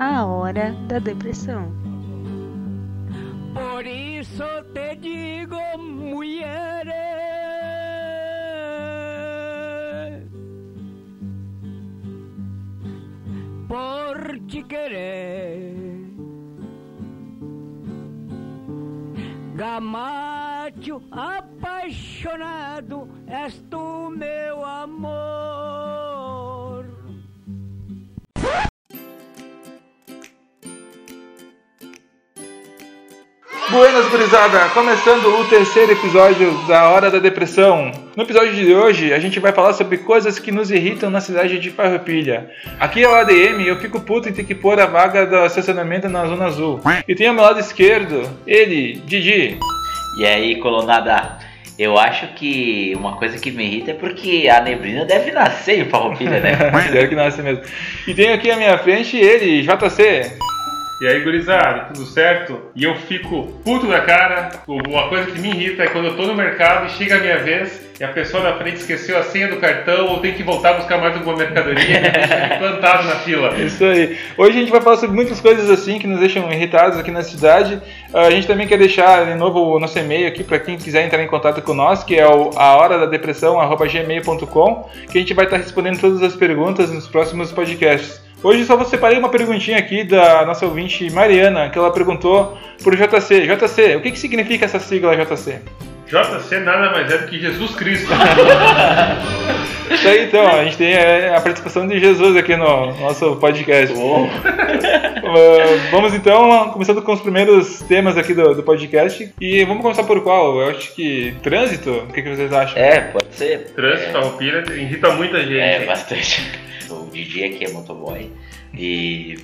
A hora da depressão. Por isso te digo, mulher. Por te querer. Gamacho apaixonado, és tu meu amor. Buenas, gurizada! Começando o terceiro episódio da Hora da Depressão. No episódio de hoje, a gente vai falar sobre coisas que nos irritam na cidade de Farroupilha. Aqui é o ADM eu fico puto em ter que pôr a vaga do estacionamento na Zona Azul. E tem ao meu lado esquerdo, ele, Didi. E aí, colunada? Eu acho que uma coisa que me irrita é porque a neblina deve nascer em Farroupilha, né? Espero que nasce mesmo. E tem aqui à minha frente ele, JC. E aí, gurizada, tudo certo? E eu fico puto da cara. Uma coisa que me irrita é quando eu tô no mercado e chega a minha vez e a pessoa da frente esqueceu a senha do cartão ou tem que voltar a buscar mais alguma mercadoria e plantado na fila. Isso aí. Hoje a gente vai falar sobre muitas coisas assim que nos deixam irritados aqui na cidade. Ah, A gente também quer deixar de novo o nosso e-mail aqui para quem quiser entrar em contato com nós, que é o a hora da depressão que a gente vai estar respondendo todas as perguntas nos próximos podcasts. Hoje só vou separei uma perguntinha aqui da nossa ouvinte Mariana, que ela perguntou por JC. JC, o que, que significa essa sigla JC? JC nada mais é do que Jesus Cristo. Isso aí então, a gente tem é, a participação de Jesus aqui no nosso podcast. Uh, vamos então, começando com os primeiros temas aqui do, do podcast. E vamos começar por qual? Eu acho que trânsito, o que, que vocês acham? É, pode ser. Trânsito, Farroupilha, irrita muita gente. É, bastante. O Didi aqui é motoboy e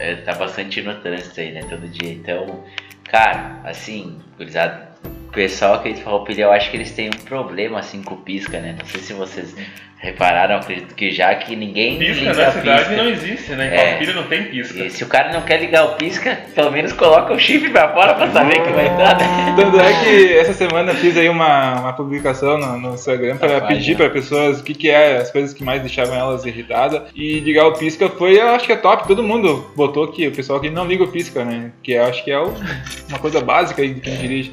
é, tá bastante no trânsito aí, né? Todo dia. Então, cara, assim, gurizada, o pessoal aqui de Farroupilha, eu acho que eles têm um problema assim com o pisca, né? Não sei se vocês repararam, acredito que já que ninguém Pisca liga na a cidade pisca. não existe, né? Em É. Não tem pisca. E se o cara não quer ligar o pisca, pelo menos coloca o chifre pra fora pra saber que vai entrar, né? Tanto é que essa semana eu fiz aí uma, uma publicação no, no Instagram para Tá pedir página. para pessoas o que, que é as coisas que mais deixavam elas irritadas. E ligar o pisca foi, eu acho que é top. Todo mundo botou que o pessoal que não liga o pisca, né? Que eu acho que é o- uma coisa básica aí de quem dirige.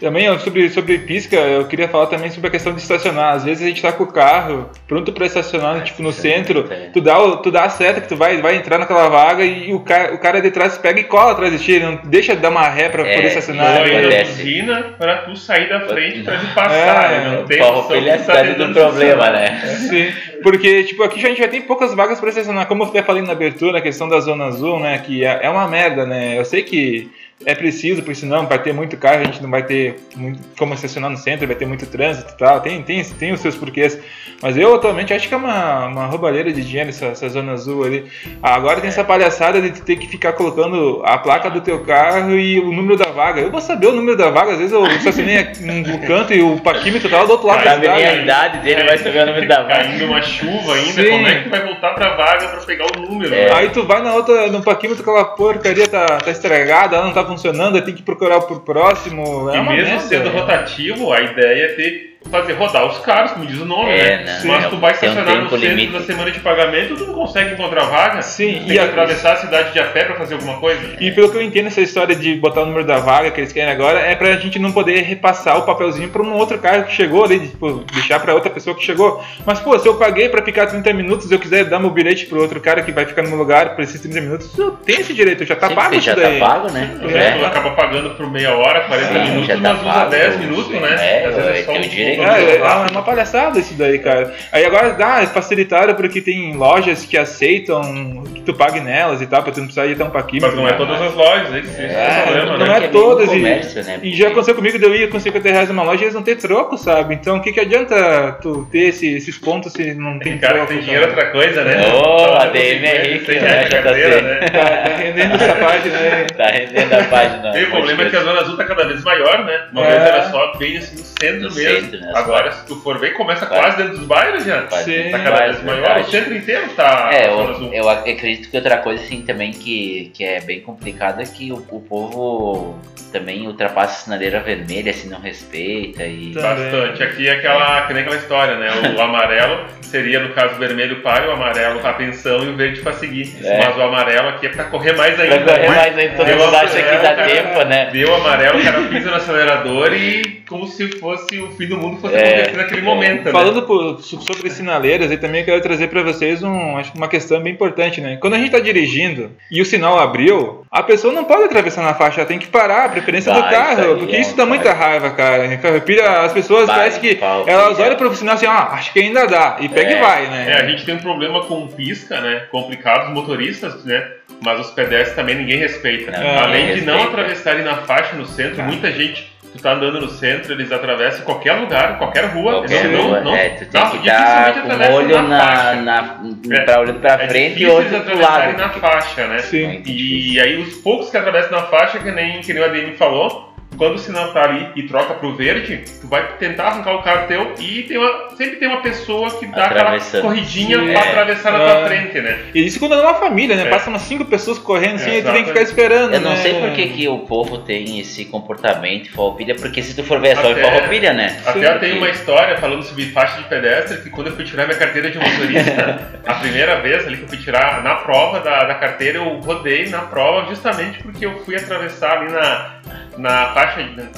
Também sobre, sobre pisca, eu queria falar também sobre a questão de estacionar. Às vezes a gente tá com o carro pronto para estacionar, tipo no centro, é. tu dá, o- tu dá a seta que tu vai, vai entrar naquela vaga e o cara, o cara de trás pega e cola atrás de ti, ele não deixa de dar uma ré pra É, poder estacionar. Ainda acontece. buzina pra tu sair da frente pra te passar. É, não tem opção Farroupilha é a de cidade do problema, né? Sim, porque tipo, aqui já- a gente já tem poucas vagas para estacionar. Como eu até falei na abertura, a questão da Zona Azul, né? Que é, é uma merda, né? Eu sei que é preciso, porque senão vai ter muito carro, a gente não vai ter muito, como estacionar no centro, vai ter muito trânsito e tal. Tem, tem, tem os seus porquês. Mas eu atualmente acho que é uma, uma roubalheira de dinheiro essa, essa Zona Azul ali. Agora tem essa palhaçada de ter que ficar colocando a placa do teu carro e o número da vaga. Eu vou saber o número da vaga, às vezes eu estacionei no canto e o paquímetro tava do outro lado da nem a cidade. idade dele, vai saber o nome da vaga. Caindo uma chuva ainda, Sim. como é que vai voltar pra vaga pra pegar o número? É. Aí tu vai na outra, no paquímetro, aquela porcaria tá, tá estragada, ela não tá funcionando, aí tem que procurar pro próximo. É E mesmo merda, sendo né? rotativo, a ideia é ter fazer rodar os carros, como diz o nome, É, né? né? Mas tu vai Tem um estacionar no centro limite. da semana de pagamento, tu não consegue encontrar vaga. Sim, tem e que atravessar a cidade de a pé pra fazer alguma coisa. E pelo que eu entendo, essa história de botar o número da vaga que eles querem agora é pra gente não poder repassar o papelzinho pra um outro carro que chegou ali, tipo, deixar pra outra pessoa que chegou. Mas, pô, se eu paguei pra ficar 30 minutos, eu quiser dar meu bilhete pro outro cara que vai ficar no meu lugar por esses 30 minutos, eu tenho esse direito, já tá Sim, pago porque isso já daí. tá pago, né? Tu É. acaba pagando por meia hora, 40 Sim, minutos, já tá mas usa pago, 10 minutos, né? É, Às vezes é, só tem o um- direito. Um- É, é uma, palhaçada isso daí, cara. Aí agora dá, facilitaram porque tem lojas que aceitam que tu pague nelas e tal, pra tu não precisar ir tão paquímetro. Mas não é né? todas as lojas, esse, esse é, É, o problema, não né? é Que todas, meio e- comércio, né? E já aconteceu comigo de eu ir com 50 reais numa loja e eles não ter troco, sabe? Então o que, que adianta tu ter esse- esses pontos se não tem Tem cara que troco? tem dinheiro é outra coisa, né? Ô, Então, ADM é rico, tem né, a carteira, JC? né? Tá, tá rendendo essa página aí. Tá rendendo a página. E o problema é que a Zona Azul tá cada vez maior, né? Uma É. vez era só bem assim no centro No mesmo. Agora, se tu for ver, começa Quase. quase dentro dos bairros já. Tá cada vez maior. O centro inteiro tá É, eu, eu acredito que outra coisa assim também que, que é bem complicada é que o, o povo também ultrapassa a sinaleira vermelha se não respeita e. Tá. Bastante. Aqui é aquela, que nem aquela história, né? O amarelo seria, no caso, o vermelho para, o amarelo para atenção e o verde para seguir. É. Mas o amarelo aqui é para correr mais ainda. Pra correr né? mais aí, todo Deu mundo a- acha que dá cara, tempo, né? Deu amarelo, o cara pisa no acelerador e como se fosse o fim do mundo fosse É, acontecer naquele é. momento. né? Falando por- so- sobre sinaleiras, eu também quero trazer para vocês um, acho que uma questão bem importante, né? Quando a gente tá dirigindo e o sinal abriu, a pessoa não pode atravessar na faixa, ela tem que parar, a preferência Bah, do carro, porque é isso dá muita cara. raiva, cara. Farroupilha, As pessoas Bah, parecem que elas olham pro sinal assim, ah, acho que ainda dá, e pega É. e vai, né? É, a gente tem um problema com pisca, né? Complicado, os motoristas, né? Mas os pedestres também ninguém respeita. Não, ninguém Além de não respeita. atravessarem na faixa no centro, Tá. muita gente, tu tá andando no centro, eles atravessam qualquer lugar, qualquer rua. Qualquer eles não, rua, não, é, tu tem não, que dificilmente estar com atravessam olho na, faixa. na, É. pra olhando pra É frente e outro eles pro atravessarem lado. na faixa, né? Sim. Muito E difícil. aí os poucos que atravessam na faixa, que nem, que nem o ADM falou, quando o sinal tá ali e troca pro verde, tu vai tentar arrancar o carro teu e tem uma, sempre tem uma pessoa que dá aquela corridinha Sim, pra é. atravessar na É. tua frente, né? E isso quando é uma família, né? É. Passa umas cinco pessoas correndo assim, e tu tem que ficar esperando, Eu não né? sei por que, que o povo tem esse comportamento Farroupilha, porque se tu for ver é só Farroupilha, né? Até Sim. tem uma história falando sobre faixa de pedestre, que quando eu fui tirar minha carteira de motorista, a primeira vez ali que eu fui tirar na prova da, da carteira, eu rodei na prova justamente porque eu fui atravessar ali na, na faixa,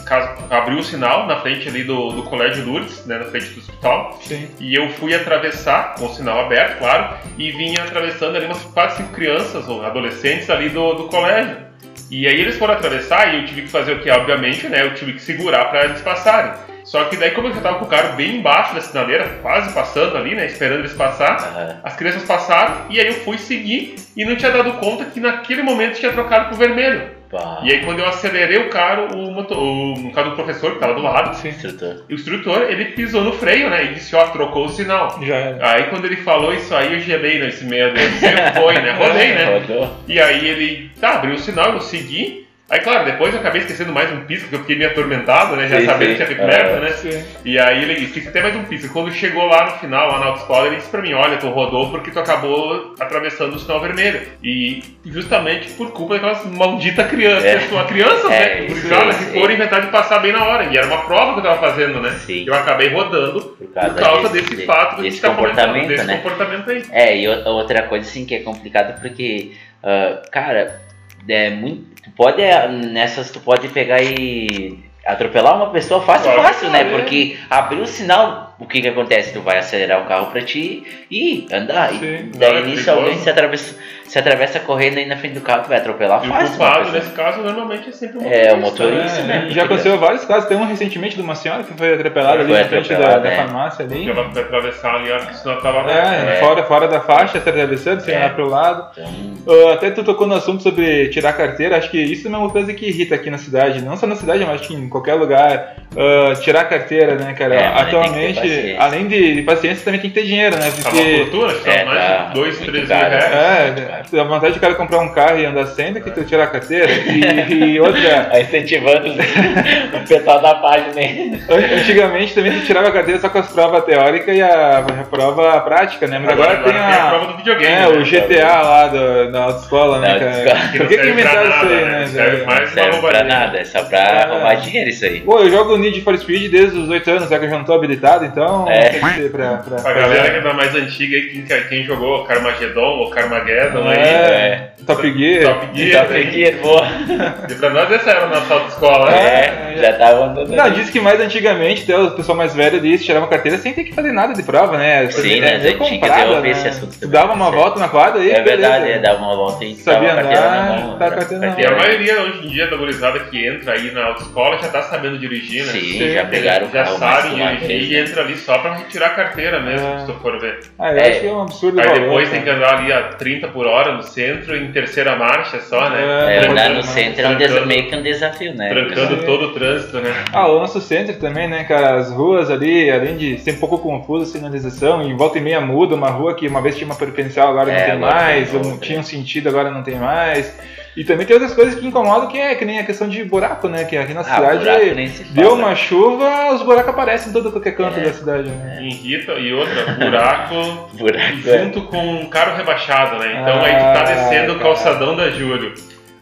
caso, abriu o sinal na frente ali do, do Colégio Lourdes, né, na frente do hospital, Sim. e eu fui atravessar, com o sinal aberto, claro, e vinha atravessando ali umas quatro, cinco crianças ou adolescentes ali do, do colégio. E aí eles foram atravessar e eu tive que fazer o que? Obviamente, né? Eu tive que segurar para eles passarem. Só que daí, como eu já tava com o carro bem embaixo da sinaleira, quase passando ali, né? Esperando eles passar, Aham. as crianças passaram e aí eu fui seguir e não tinha dado conta que naquele momento tinha trocado pro vermelho. Pá. E aí quando eu acelerei o carro, o, motor, o no caso do professor que tava do lado, Sim. Instrutor. o instrutor, ele pisou no freio, né? E disse, ó, trocou o sinal. Já era. Aí quando ele falou isso aí, eu gelei nesse medo. Sempre foi, né? Rodei, né? Rodou. E aí ele, tá, abriu o sinal, eu segui. Aí, claro, depois eu acabei esquecendo mais um pisco, porque eu fiquei meio atormentado, né? Já Sim, sabendo sim. que tinha feito É. merda, né? Sim. E aí ele esqueci até mais um pisco. Quando chegou lá no final, lá na autoescola, ele disse pra mim, olha, tu rodou porque tu acabou atravessando o sinal vermelho. E justamente por culpa daquelas malditas crianças, É. pessoas, crianças, É, né? isso, Gurizadas, isso, que foram é. inventar de passar bem na hora. E era uma prova que eu tava fazendo, né? Sim. Eu acabei rodando Por causa, por causa desse, desse de- fato que a desse gente tá comentando, desse né? comportamento aí. É, e outra coisa assim que é complicado porque, ah, cara, é muito. Tu pode, é, nessas, tu pode pegar e atropelar uma pessoa fácil, fácil, né? é. Porque abrir o sinal, o que que acontece? Tu vai acelerar o carro pra ti e andar. Sim. E daí é nisso alguém se atravessa, se atravessa correndo aí na frente do carro, tu vai atropelar E o fácil. uma culpado nesse caso normalmente é sempre o É, o motorista. motorista. É, né? Já aconteceu vários casos. Tem um recentemente de uma senhora que foi atropelada ali na frente da, atropelada, da é. farmácia ali. Que ela foi atravessar ali, acho que o sinal tava. É, É. Fora, fora da faixa, se atravessando, sem É. olhar pro lado. Ah, até tu tocou no assunto sobre tirar carteira, acho que isso é uma coisa que irrita aqui na cidade, não só na cidade, mas acho que em qualquer lugar. Ah, tirar carteira, né, cara? É, tem que paciência. além de, de paciência, também tem que ter dinheiro, né? Tá uma Porque. fortuna, acho que É, tá mais tá de 2, muito 3 mil caro. reais. É, dá vontade de cara comprar um carro e andar sem do que tu tirar a carteira. E, e outra, Tá incentivando o pessoal da página aí. an- antigamente também tu tirava a carteira só com as provas teóricas e a, a prova prática, né? Mas agora, tem a. prova do videogame. É, né? o GTA lá do, da autoescola, né, cara? Por não que, que inventaram isso aí, né? né? Serve velho? mais Não serve pra nada, é só pra É. roubar dinheiro isso aí. Pô, eu jogo Need for Speed desde os 8 anos, já que eu já não tô habilitado, então É. tem que ser pra, pra Pra galera que é da mais antiga aí, quem, quem jogou Carmageddon ou Carmageddon aí, É, Top Gear. Top Gear, Tá aí. pedindo, boa. E pra nós essa era a nossa autoescola, né? É, já tava andando. Não, ali. diz que mais antigamente, até o pessoal mais velho disse, tirava a carteira sem ter que fazer nada de prova, né? Sim, É nas meio antigas, comprada, eu ouvi né? esse assunto Tu dava uma volta na quadra e É verdade, beleza. é, dava uma volta e Sabia tava a carteira na andar, mão. tá a né? carteira na E a mão. maioria hoje em dia da gurizada que entra aí na autoescola já tá sabendo dirigir, né? Sim, Sim, já pegaram o já carro mais sabem que uma dirigir e né? entra ali só pra retirar a carteira mesmo, É. se tu for ver. Ah, eu É. acho que é um absurdo. Aí valor, depois tem que andar ali a 30 por hora no centro, em terceira marcha só, né? É, É, andar no centro é um meio que um desafio, né? Trancando todo o trânsito, né? Ah, o nosso centro também, né, cara? As ruas ali, além de ser um pouco confusa a sinalização, em volta e meia muda, uma rua que uma vez tinha uma perpencial, agora É, não tem agora mais, tem ou outra. tinha um sentido, agora não tem mais. E também tem outras coisas que incomodam, que é que nem a questão de buraco, né? Que aqui na Ah, cidade deu fala. uma chuva, os buracos aparecem em todo qualquer canto É. da cidade, né? Irrita e outra, buraco Buraco, é. junto com um carro rebaixado, né? Então aí tu Ah, tá descendo o calçadão da Júlio.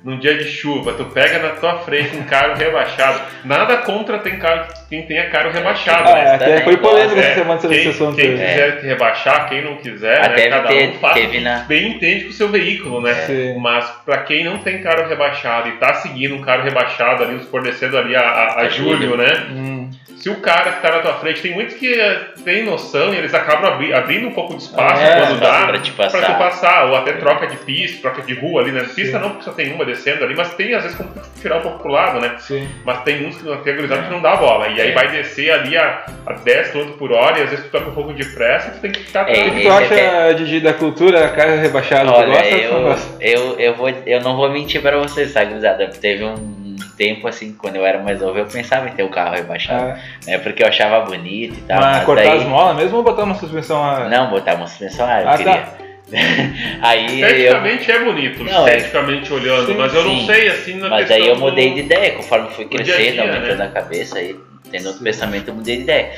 Num dia de chuva, tu pega na tua frente um carro rebaixado. Nada contra tem carro, quem tenha carro rebaixado. Ah, né? é, até foi polêmico É, essa semana sobre quem, quem aí. quiser te rebaixar, quem não quiser, Até né? Cada teve- um faz teve na- bem entende com o seu veículo, né? Sim. Mas pra quem não tem carro rebaixado e tá seguindo um carro rebaixado ali, os fornecendo ali a, a- a julho. né? Hum. Se o cara que tá na tua frente, tem muitos que eh, têm noção e eles acabam abri- abrindo um pouco de espaço É, quando dá pra te passar. tu passar, ou até troca de pista, troca de rua ali, né? Pista não, porque só tem uma descendo ali, mas tem às vezes como tirar um pouco pro lado, né? Sim. Mas tem uns que não tem gurizada que não dá bola. E aí É. vai descer ali a, a 10 km por hora e às vezes tu tá com um pouco de pressa e tu tem que ficar É, O que tu acha, Didi, da cultura carro rebaixado? tu Olha, eu, eu, eu, vou, eu não vou mentir pra vocês, sabe, gurizada? Teve um tempo assim, quando eu era mais novo, eu pensava em ter o carro rebaixado, Ah, né? Porque eu achava bonito e tal. mas mas cortar daí- as molas mesmo ou botar uma suspensão a... Não, botar uma suspensão ar, eu Ah, queria. tá. Aí eu, Esteticamente é bonito, Não, é- esteticamente olhando, Sim, mas eu não sim. sei assim na Mas daí eu do- mudei de ideia, conforme fui do dia a crescendo, dia, aumentando né? a cabeça aí, tendo outro pensamento, eu mudei de ideia.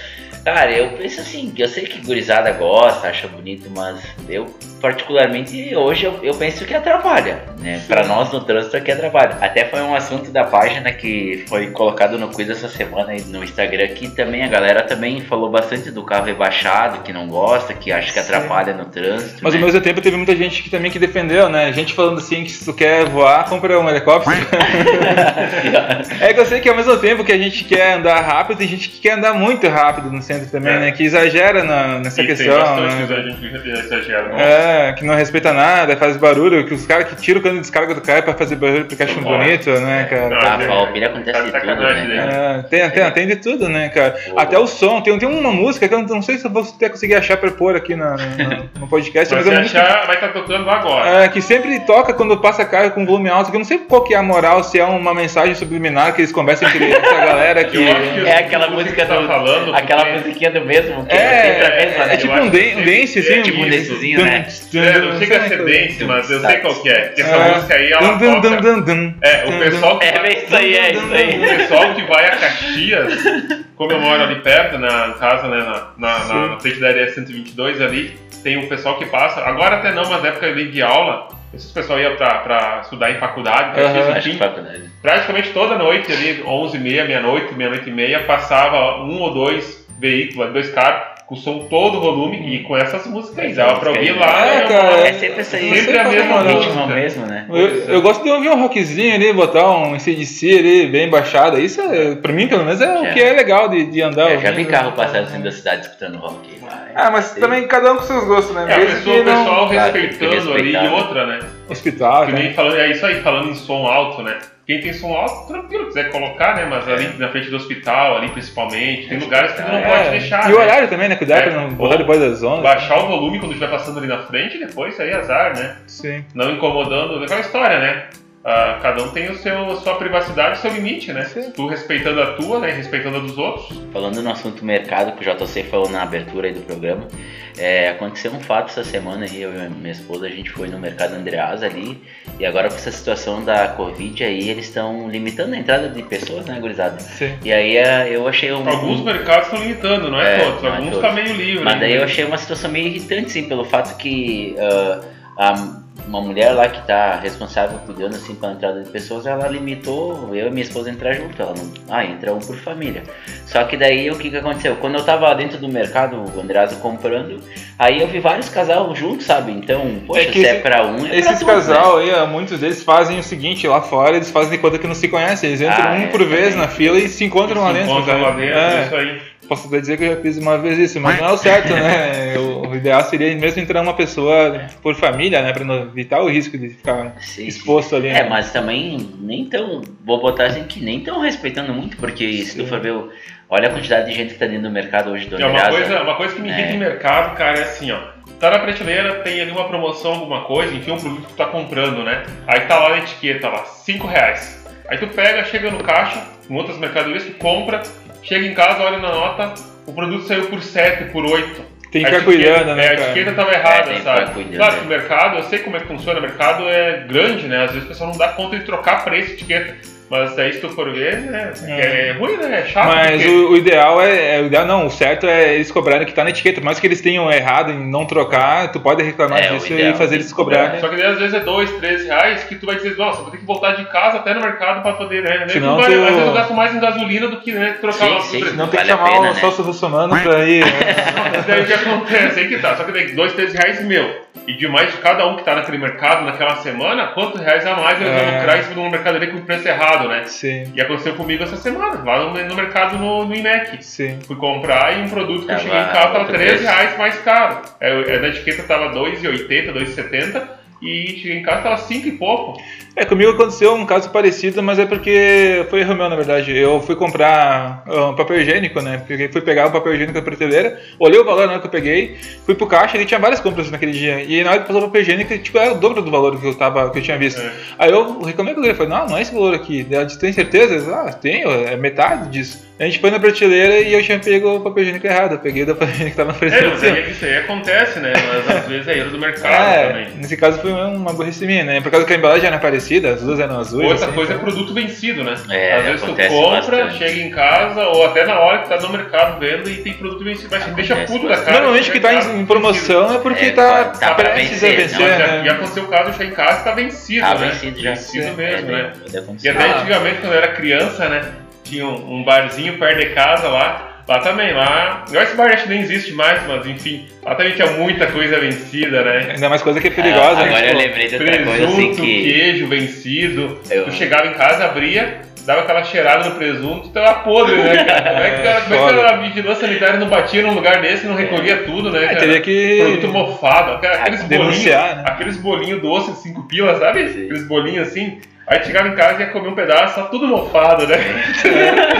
Cara, eu penso assim, eu sei que gurizada gosta, acha bonito, mas eu particularmente hoje eu, eu penso que atrapalha, né? Pra nós no trânsito aqui atrapalha. Até foi um assunto da página que foi colocado no quiz essa semana aí no Instagram que também a galera também falou bastante do carro rebaixado, que não gosta, que acha que atrapalha no trânsito. Mas né? ao mesmo tempo teve muita gente que também que defendeu, né? Gente falando assim que se tu quer voar, compra um helicóptero. é que eu sei que ao mesmo tempo que a gente quer andar rápido, tem gente que quer andar muito rápido no centro também, É. né? Que exagera na- nessa E tem questão. bastante né? que exagera. não? É, que não respeita nada, faz barulho, que os caras que tiram o cano de descarga do carro pra fazer barulho porque acham bonito, né, cara? Não, Ah, é- Valpilha acontece tá de tudo, né? cara? É, tem, tem, tem de tudo, né, cara? Até o som, tem, tem uma música que eu não sei se eu vou até conseguir achar pra pôr aqui na- no, no podcast, Mas mas é achar, vai estar tocando agora. é, que sempre toca quando passa carro com volume alto, que eu não sei qual que é a moral, se é uma mensagem subliminar que eles conversam entre essa galera que. Que É aquela que música tu tá do- falando, Aquela porque- musiquinha do mesmo, que É, é sempre a mesma, é, né? tipo Eu um, acho dan- que um dance, assim. é tipo um dancezinho, né? É, não chega a ser dance, mas eu sei qual que é. Porque essa música aí, ela toca... É, o pessoal que É, é isso aí, é isso aí. O pessoal que vai a Caxias, como eu moro ali perto, na casa, né, na, na, na, na frente da área 122 ali, tem um pessoal que passa, agora até não, mas na época ali de aula, esses pessoal ia pra, pra estudar em faculdade, que enfim, faculdade. praticamente toda noite ali, 11 h 30 meia-noite, meia-noite e meia, passava um ou dois veículos, dois carros, com o som todo o volume e com essas músicas aí, dava pra ouvir lá. É, né, cara, É sempre essa aí. Sempre a mesma Não, ritmo mesmo, né? Eu, eu gosto de ouvir um rockzinho ali, botar um CDC ali bem baixado. Isso, é, pra mim, pelo menos, é o É. que é legal de, de andar. Eu já vi carro passando assim da cidade escutando rock. Ah, mas também cada um com seus gostos, né? É, a Desde pessoa, o não- pessoal Claro, que respeitando ali e né? outra, né? Hospital, Que né? nem falando, é isso aí, falando em som alto, né? Quem tem som alto, tranquilo, quiser colocar, né? Mas ali na frente do hospital, ali principalmente, tem lugares que tu não É. pode deixar. E o né? horário também, né? Cuidar É, pra não botar depois das ondas. Baixar o volume quando estiver passando ali na frente e depois aí azar, né? Sim. Não incomodando. É aquela história, né? Ah, cada um tem o seu, sua privacidade, o seu limite, né? Sim. Tu respeitando a tua, né? Respeitando a dos outros. Falando no assunto mercado, que o JC falou na abertura aí do programa, é, aconteceu um fato essa semana aí, eu e minha esposa, a gente foi no mercado Andreasa ali, e agora com essa situação da Covid aí, eles estão limitando a entrada de pessoas, né, gurizada? Sim. E aí é, eu achei um... Alguns mercados estão limitando, não é, É, todos. não é Alguns todos. tá meio livre. Mas daí né? eu achei uma situação meio irritante, sim, pelo fato que ah, a- uma mulher lá que tá responsável cuidando assim pela entrada de pessoas, ela limitou eu e minha esposa entrar junto. Ela não, ah, entra um por família. Só que daí o que que aconteceu? Quando eu tava dentro do mercado, o Andreasa comprando, aí eu vi vários casal juntos, sabe? Então, poxa, É que se é esse- pra um, é pra Esses todos, casal aí, ó, muitos deles fazem o seguinte, lá fora eles fazem de conta que não se conhecem. Eles entram Ah, um é, por vez também. na fila e se encontram lá Se dentro. encontram lá dentro, É. isso aí. Posso até dizer que eu já fiz uma vez isso, mas não é o certo, né? O, o ideal seria mesmo entrar uma pessoa por família, né? Pra não evitar o risco de ficar Sim, sim. exposto ali. É, né? mas também nem tão. Vou botar assim que nem tão respeitando muito, porque se tu for ver. Olha a quantidade de gente que tá dentro do mercado hoje do É uma coisa, uma coisa que me irrita É. em mercado, cara, é assim, ó. Tá na prateleira, tem ali uma promoção, alguma coisa, enfim, um produto que tu tá comprando, né? Aí tá lá na etiqueta, lá, 5 reais. Aí tu pega, chega no caixa, com outras mercadorias, tu compra, chega em casa, olha na nota, o produto saiu por 7, por 8. Tem que A ficar cuidando, né? É, a cara? etiqueta tava errada, É, sabe? cuidando, claro que o mercado, eu sei como é que funciona, o mercado é grande, né? Às vezes o pessoal não dá conta de trocar preço, etiqueta. Mas daí se tu for ver, né? É, ruim, né? É chato. Mas porque- o, o ideal é, é- o ideal não, o certo é eles cobrarem o que tá na etiqueta. Por mais que eles tenham errado em não trocar, tu pode reclamar É, disso e fazer é eles cobrar, cobrarem. Só que daí, às vezes é dois, três reais que tu vai dizer, nossa, vou ter que voltar de casa até no mercado pra poder, né? Senão tu vai, tu- Às vezes eu gasto mais em gasolina do que né, trocar Sim, sim. Não tem Vale que chamar pena, o né? Celso Russomano pra ir. né? Mas daí o que acontece? Aí que tá. Só que daí dois, três reais meu. E de mais de cada um que tá naquele mercado naquela semana, quantos reais a mais eu É. vou lucrar em cima de uma mercadoria com preço errado, né? Sim, E aconteceu comigo essa semana, lá no, no mercado no, no IMEC. sim. Fui comprar e um produto que eu Tava cheguei em casa tava outro 13 preço. reais mais caro. É, é, na etiqueta tava 2,80, 2,70 e cheguei em casa tava 5 e pouco. É, comigo aconteceu um caso parecido, mas é porque foi erro meu, na verdade. Eu fui comprar ah, papel higiênico, né? Porque fui pegar o papel higiênico na prateleira, olhei o valor na hora que eu peguei, fui pro caixa e tinha várias compras naquele dia. E na hora que passou o papel higiênico, tipo, era o dobro do valor que eu, tava, que eu tinha visto. É. Aí eu reclamei com ele, falei, não, não é esse valor aqui. Ela disse, tem certeza? Eu disse, ah, tenho, é metade disso. A gente foi na prateleira e eu tinha pego o papel higiênico errado. Eu peguei o papel higiênico que tava na É, prateleira. mas aí, isso aí acontece, né? Mas às vezes é erro do mercado É, também. nesse caso foi uma burrice minha, né? Por causa que a embalagem era as duas eram azuis. Outra assim, coisa é então- produto vencido, né? É, Às vezes tu compra, bastante. chega em casa, ou até na hora que tá no mercado vendo e tem produto vencido. Mas deixa puto da cara. Normalmente o que tá em, promoção é porque É, tá, tá pra prestes vencer, a vencer, Não, já- né? E aconteceu o caso de chegar em casa e tá vencido, Tá né? vencido já. Vencido É, mesmo, né? Pode E até antigamente, quando eu era criança, né? Tinha um, um barzinho perto de casa lá. Lá também, lá. Agora esse bar acho que nem existe mais, mas enfim. Lá também tinha muita coisa vencida, né? Ainda mais coisa que é perigosa, Ah, né? agora eu Tipo, lembrei de outra coisa assim Presunto, que. queijo vencido. Eu- Tu chegava em casa, abria, dava aquela cheirada no presunto, então era podre, né, cara? Como é que, cara, como é que a vigilância sanitária não batia num lugar desse e não recolhia tudo, né? É, cara? teria que Produto mofado, aqu- aqueles bolinhos. denunciar, né? Aqueles bolinhos doces de 5 pilas, sabe? Sim. Aqueles bolinhos assim. Aí chegava em casa e ia comer um pedaço, tá tudo mofado, né?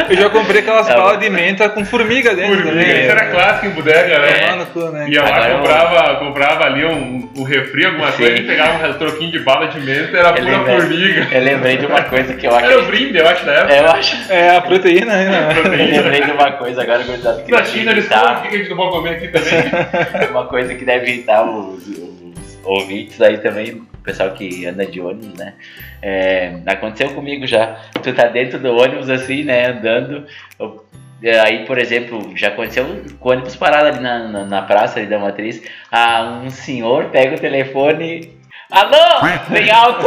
Eu já comprei aquelas Tá balas de menta com formiga dentro Formiga, também. isso era clássico em bodega, né? No cu, né? Ia lá, comprava, comprava ali um, um refri, alguma Sim. coisa, e pegava um troquinho de bala de menta, era Eu pura lembrei- formiga. Eu lembrei de uma coisa que eu Era o brinde, eu acho, na época. Eu acho. É a proteína, né? Eu lembrei de uma coisa agora, guardado que Na China eles falam, o que a gente não pode comer aqui também? Uma coisa que deve irritar os, os ouvintes aí também, pessoal que anda de ônibus, né? É, aconteceu comigo já. Tu tá dentro do ônibus assim, né? Andando. é, Aí, por exemplo, já aconteceu com o ônibus parado ali na, na, na praça ali da matriz. Ah, um senhor pega o telefone. Alô! Bem alto!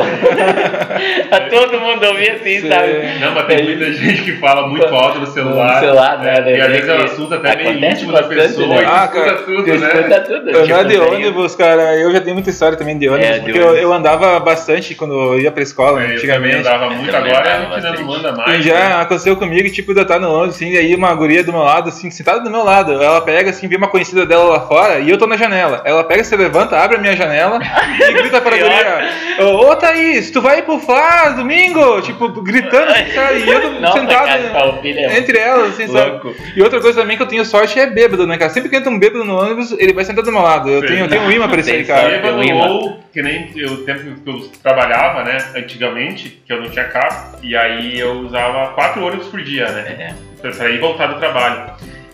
a todo mundo ouvir assim, Sim. sabe? Não, mas tem muita gente que fala muito alto no celular. No celular, né? É, e às Lembrei vezes é um assunto até meio íntimo da pessoa né? e Ah, escuta cara, tudo, Tu né? escuta tudo. Eu tipo, de tem- ônibus, cara, eu já tenho muita história também de ônibus, É, de porque eu, ônibus. eu andava bastante quando eu ia pra escola, É, Eu antigamente. andava muito, também agora a gente não manda mais. E já né? aconteceu comigo, tipo, de eu estar no ônibus, assim, e aí uma guria do meu lado, assim, sentada do meu lado, ela pega, assim, vê uma conhecida dela lá fora, e eu tô na janela. Ela pega, se levanta, abre a minha janela e grita para a guria, ô Thaís, tu vai pro Fla domingo? Tipo, gritando, assim, sabe? E eu Nossa, sentado cara, tá é entre elas, assim, sabe? louco. E outra coisa também que eu tenho sorte é bêbado, né, cara? Sempre que entra um bêbado no ônibus, ele vai sentar do meu lado. Eu Sim. tenho, eu tenho um imã pra isso aí, cara. Bêbado um ou que nem o tempo que eu trabalhava, né? Antigamente, que eu não tinha carro, e aí eu usava quatro ônibus por dia, né? É. Pra ir e voltar do trabalho.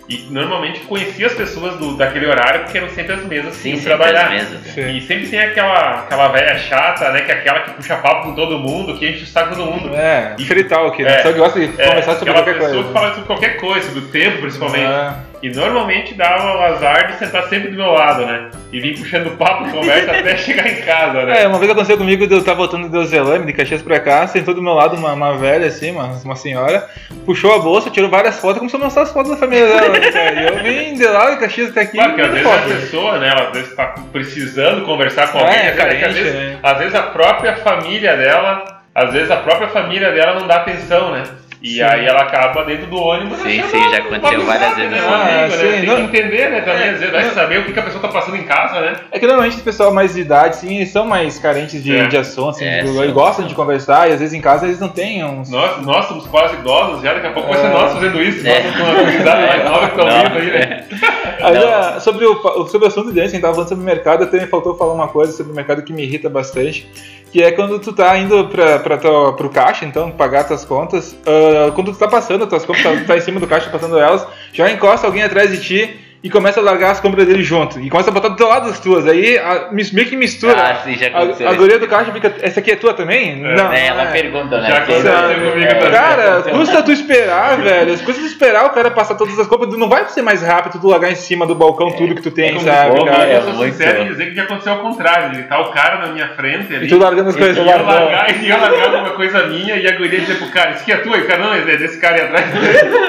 E normalmente conhecia as pessoas do, daquele horário porque eram sempre as mesmas que Sim, iam sim, trabalhar. mesmo. Sim. E sempre tem aquela, aquela velha chata, né? Que é aquela que puxa papo com todo mundo, que enche o saco todo mundo. É, free talk, né? É. Só que gosta de É, conversar sobre aquela qualquer pessoa coisa. que fala sobre qualquer coisa, sobre o tempo principalmente. É. E normalmente dava o azar de sentar sempre do meu lado, né? E vir puxando papo, conversa até chegar em casa, né? É, uma vez aconteceu comigo, eu tava voltando de Zelândia, de Caxias pra cá, sentou do meu lado uma, uma velha, assim, uma, uma senhora, puxou a bolsa, tirou várias fotos, começou a mostrar as fotos da família dela, né? E eu vim de lá de Caxias até aqui Claro que às vezes foto. a pessoa, né, ela às vezes tá precisando conversar com alguém, É, vezes- carente, às, vezes, né? às vezes a própria família dela, às vezes a própria família dela não dá atenção, né? E Sim. aí ela acaba dentro do ônibus. Sim, sim, já aconteceu várias vezes Né, assim. um amigo, Ah, né? sim, Tem não- que entender, né? Também, É, às vezes, vai não- saber o que, que a pessoa tá passando em casa, né? É que normalmente o pessoal mais de idade, sim, eles são mais carentes de, É. de assunto, assim, É, de- sim. e gostam de conversar, e às vezes em casa eles não têm uns... Nós, nós somos quase idosos já, daqui a pouco vai ser É. nós fazendo isso, É. nós com uma gurizada mais nova que estão Não. vindo aí, né? Ah, sobre, o, sobre o assunto de antes, a gente tava falando sobre o mercado, até me faltou falar uma coisa sobre o mercado que me irrita bastante, que é quando tu tá indo pra, pra tua, pro caixa, então, pagar tuas contas, ah, quando tu tá passando as tuas contas, tá, tá em cima do caixa passando elas, já encosta alguém atrás de ti e começa a largar as compras dele junto. E começa a botar do teu lado as tuas. Aí a, meio que mistura. Ah, sim, já aconteceu a, a guria do caixa fica. Essa aqui é tua também? Não. É, ela não é. pergunta, né? Já aconteceu comigo É, também. Cara, custa tu esperar, velho. Custa tu esperar o cara passar todas as compras. Não vai ser mais rápido tu largar em cima do balcão tudo que tu tem, Como- sabe, Pô, cara? Eu sou sincero em dizer que já aconteceu ao contrário. Ele tá o cara na minha frente ali. E tu largando as E coisas. E eu largar, e eu largar alguma coisa minha e a guria dizer pro cara, isso aqui é tua? E o cara, não, é desse cara aí atrás.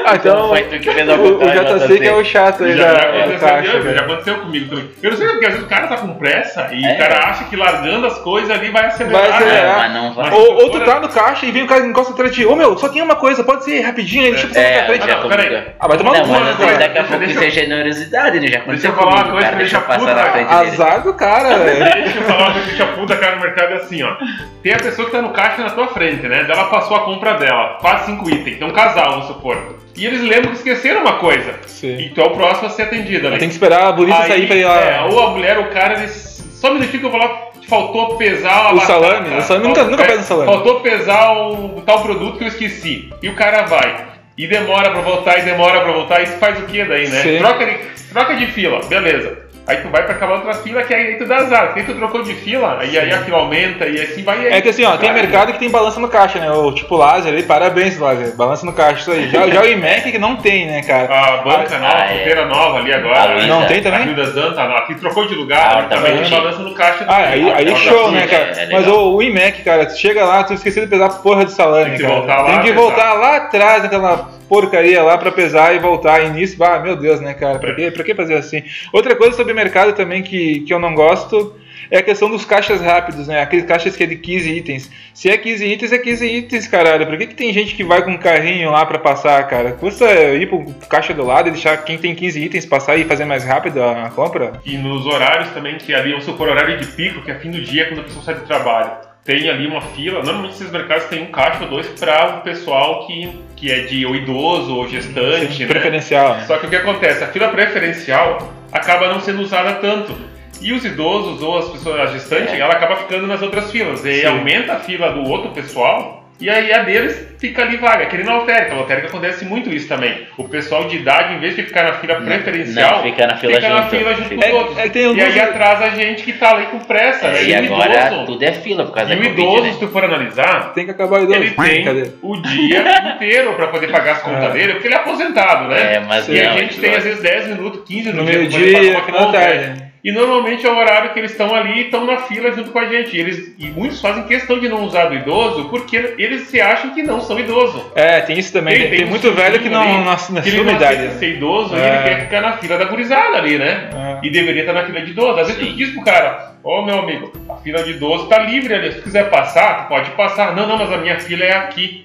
Ah, então. Foi tu que fez ao O, o JC que é o chato aí Já, da aconteceu, caixa. já aconteceu comigo também. Eu não sei porque às vezes o cara tá com pressa e É. o cara acha que largando as coisas ali vai acelerar. Vai acelerar. né? mas não vai. Ou, ou tu tá no caixa e vem o cara e encosta atrás de ti. Ô meu, só tem uma coisa, pode ser rapidinho aí, deixa eu passar na É, tua frente. não, peraí. Ah, vai tomar Não, cu, mas cara? daqui a Deixa- pouco deixa isso é eu- generosidade, né? Já aconteceu eu falar uma comigo, coisa cara que deixa deixa passar na frente. Azar do cara, velho. Deixa eu falar uma coisa que deixa puta cara no mercado é assim, ó. Tem a pessoa que tá no caixa na tua frente, né? Ela passou a compra dela, faz cinco itens, tem um casal, vamos supor. E eles lembram que esqueceram uma coisa. Sim. E tu é o próximo a ser atendido ali. Tem que esperar a bonita Aí, sair pra ir lá. É, ou a mulher, o cara, eles. Só me identifica que eu vou lá, faltou pesar a O salame, o salame, nunca- nunca pesa o salame. Faltou pesar o tal produto que eu esqueci. E o cara vai. E demora pra voltar, e demora pra voltar. E faz o que daí, né? Sim. Troca de, troca de fila, beleza. Aí tu vai pra aquela outra fila que aí tu dá azar. Porque aí tu trocou de fila, e aí a fila aumenta, e assim vai. É que assim, ó, tem mercado que tem balança no caixa, né? O tipo Laser aí, parabéns, Laser. Balança no caixa, isso aí. Já, já o IMEC que não tem, né, cara? A banca Ah, nova, a é. nova ali A agora. Luísa. Não tem A também? Rio das Dantas, aqui trocou de lugar, Ah, ali também tem balança no caixa. Ah, aí, aí É um show, né, cara? é Mas legal. o, o IMEC, cara, tu chega lá, tu esqueceu de pesar a porra do salame, Tem que cara. voltar lá, Tem que pesar. voltar lá atrás naquela porcaria lá pra pesar e voltar. E nisso, ah, meu Deus, né, cara? Pra que, pra que fazer assim? Outra coisa sobre mercado também que, que eu não gosto é a questão dos caixas rápidos, né? Aqueles caixas que é de 15 itens. Se é 15 itens, é 15 itens, caralho. Por que, que tem gente que vai com um carrinho lá pra passar, cara? Custa ir pro caixa do lado e deixar quem tem 15 itens passar e fazer mais rápido a, compra? E nos horários também, que ali, vamos supor, horário de pico, que é fim do dia, quando a pessoa sai do trabalho. Tem ali uma fila, normalmente esses mercados tem um caixa ou dois para o pessoal que, que é de ou idoso ou gestante, né? Preferencial, né? Só que o que acontece? A fila preferencial acaba não sendo usada tanto. E os idosos ou as pessoas, a gestante, É. ela acaba ficando nas outras filas. E Sim. aumenta a fila do outro pessoal. E aí a deles fica ali vaga, que nem na lotérica. Na lotérica acontece muito isso também. O pessoal de idade, em vez de ficar na fila preferencial, não, fica na fila fica na junto. fila junto com É- os outros. é e aí atrasa a gente que tá ali com pressa, né? E o agora idoso, tudo é fila por causa e da o Covid, idoso, né? se tu for analisar, Tem que acabar o idoso. ele tem Cadê? o dia inteiro para poder pagar as contas É. dele, porque ele é aposentado, né? É, mas e a não, gente tem às vezes 10 minutos, 15 No minutos meio-dia, pagar uma tarde. E normalmente é o horário que eles estão ali e estão na fila junto com a gente. E, eles, e muitos fazem questão de não usar do idoso porque eles se acham que não são idosos. É, tem isso também. Tem, tem um muito velho que não, ele assume não idade. aceita né? ser idoso e É. ele quer ficar na fila da gurizada ali, né? É. E deveria estar na fila de idoso. Às vezes tu diz pro cara, ô meu amigo, a fila de idoso tá livre ali. Se tu quiser passar, tu pode passar. Não, não, mas a minha fila é aqui.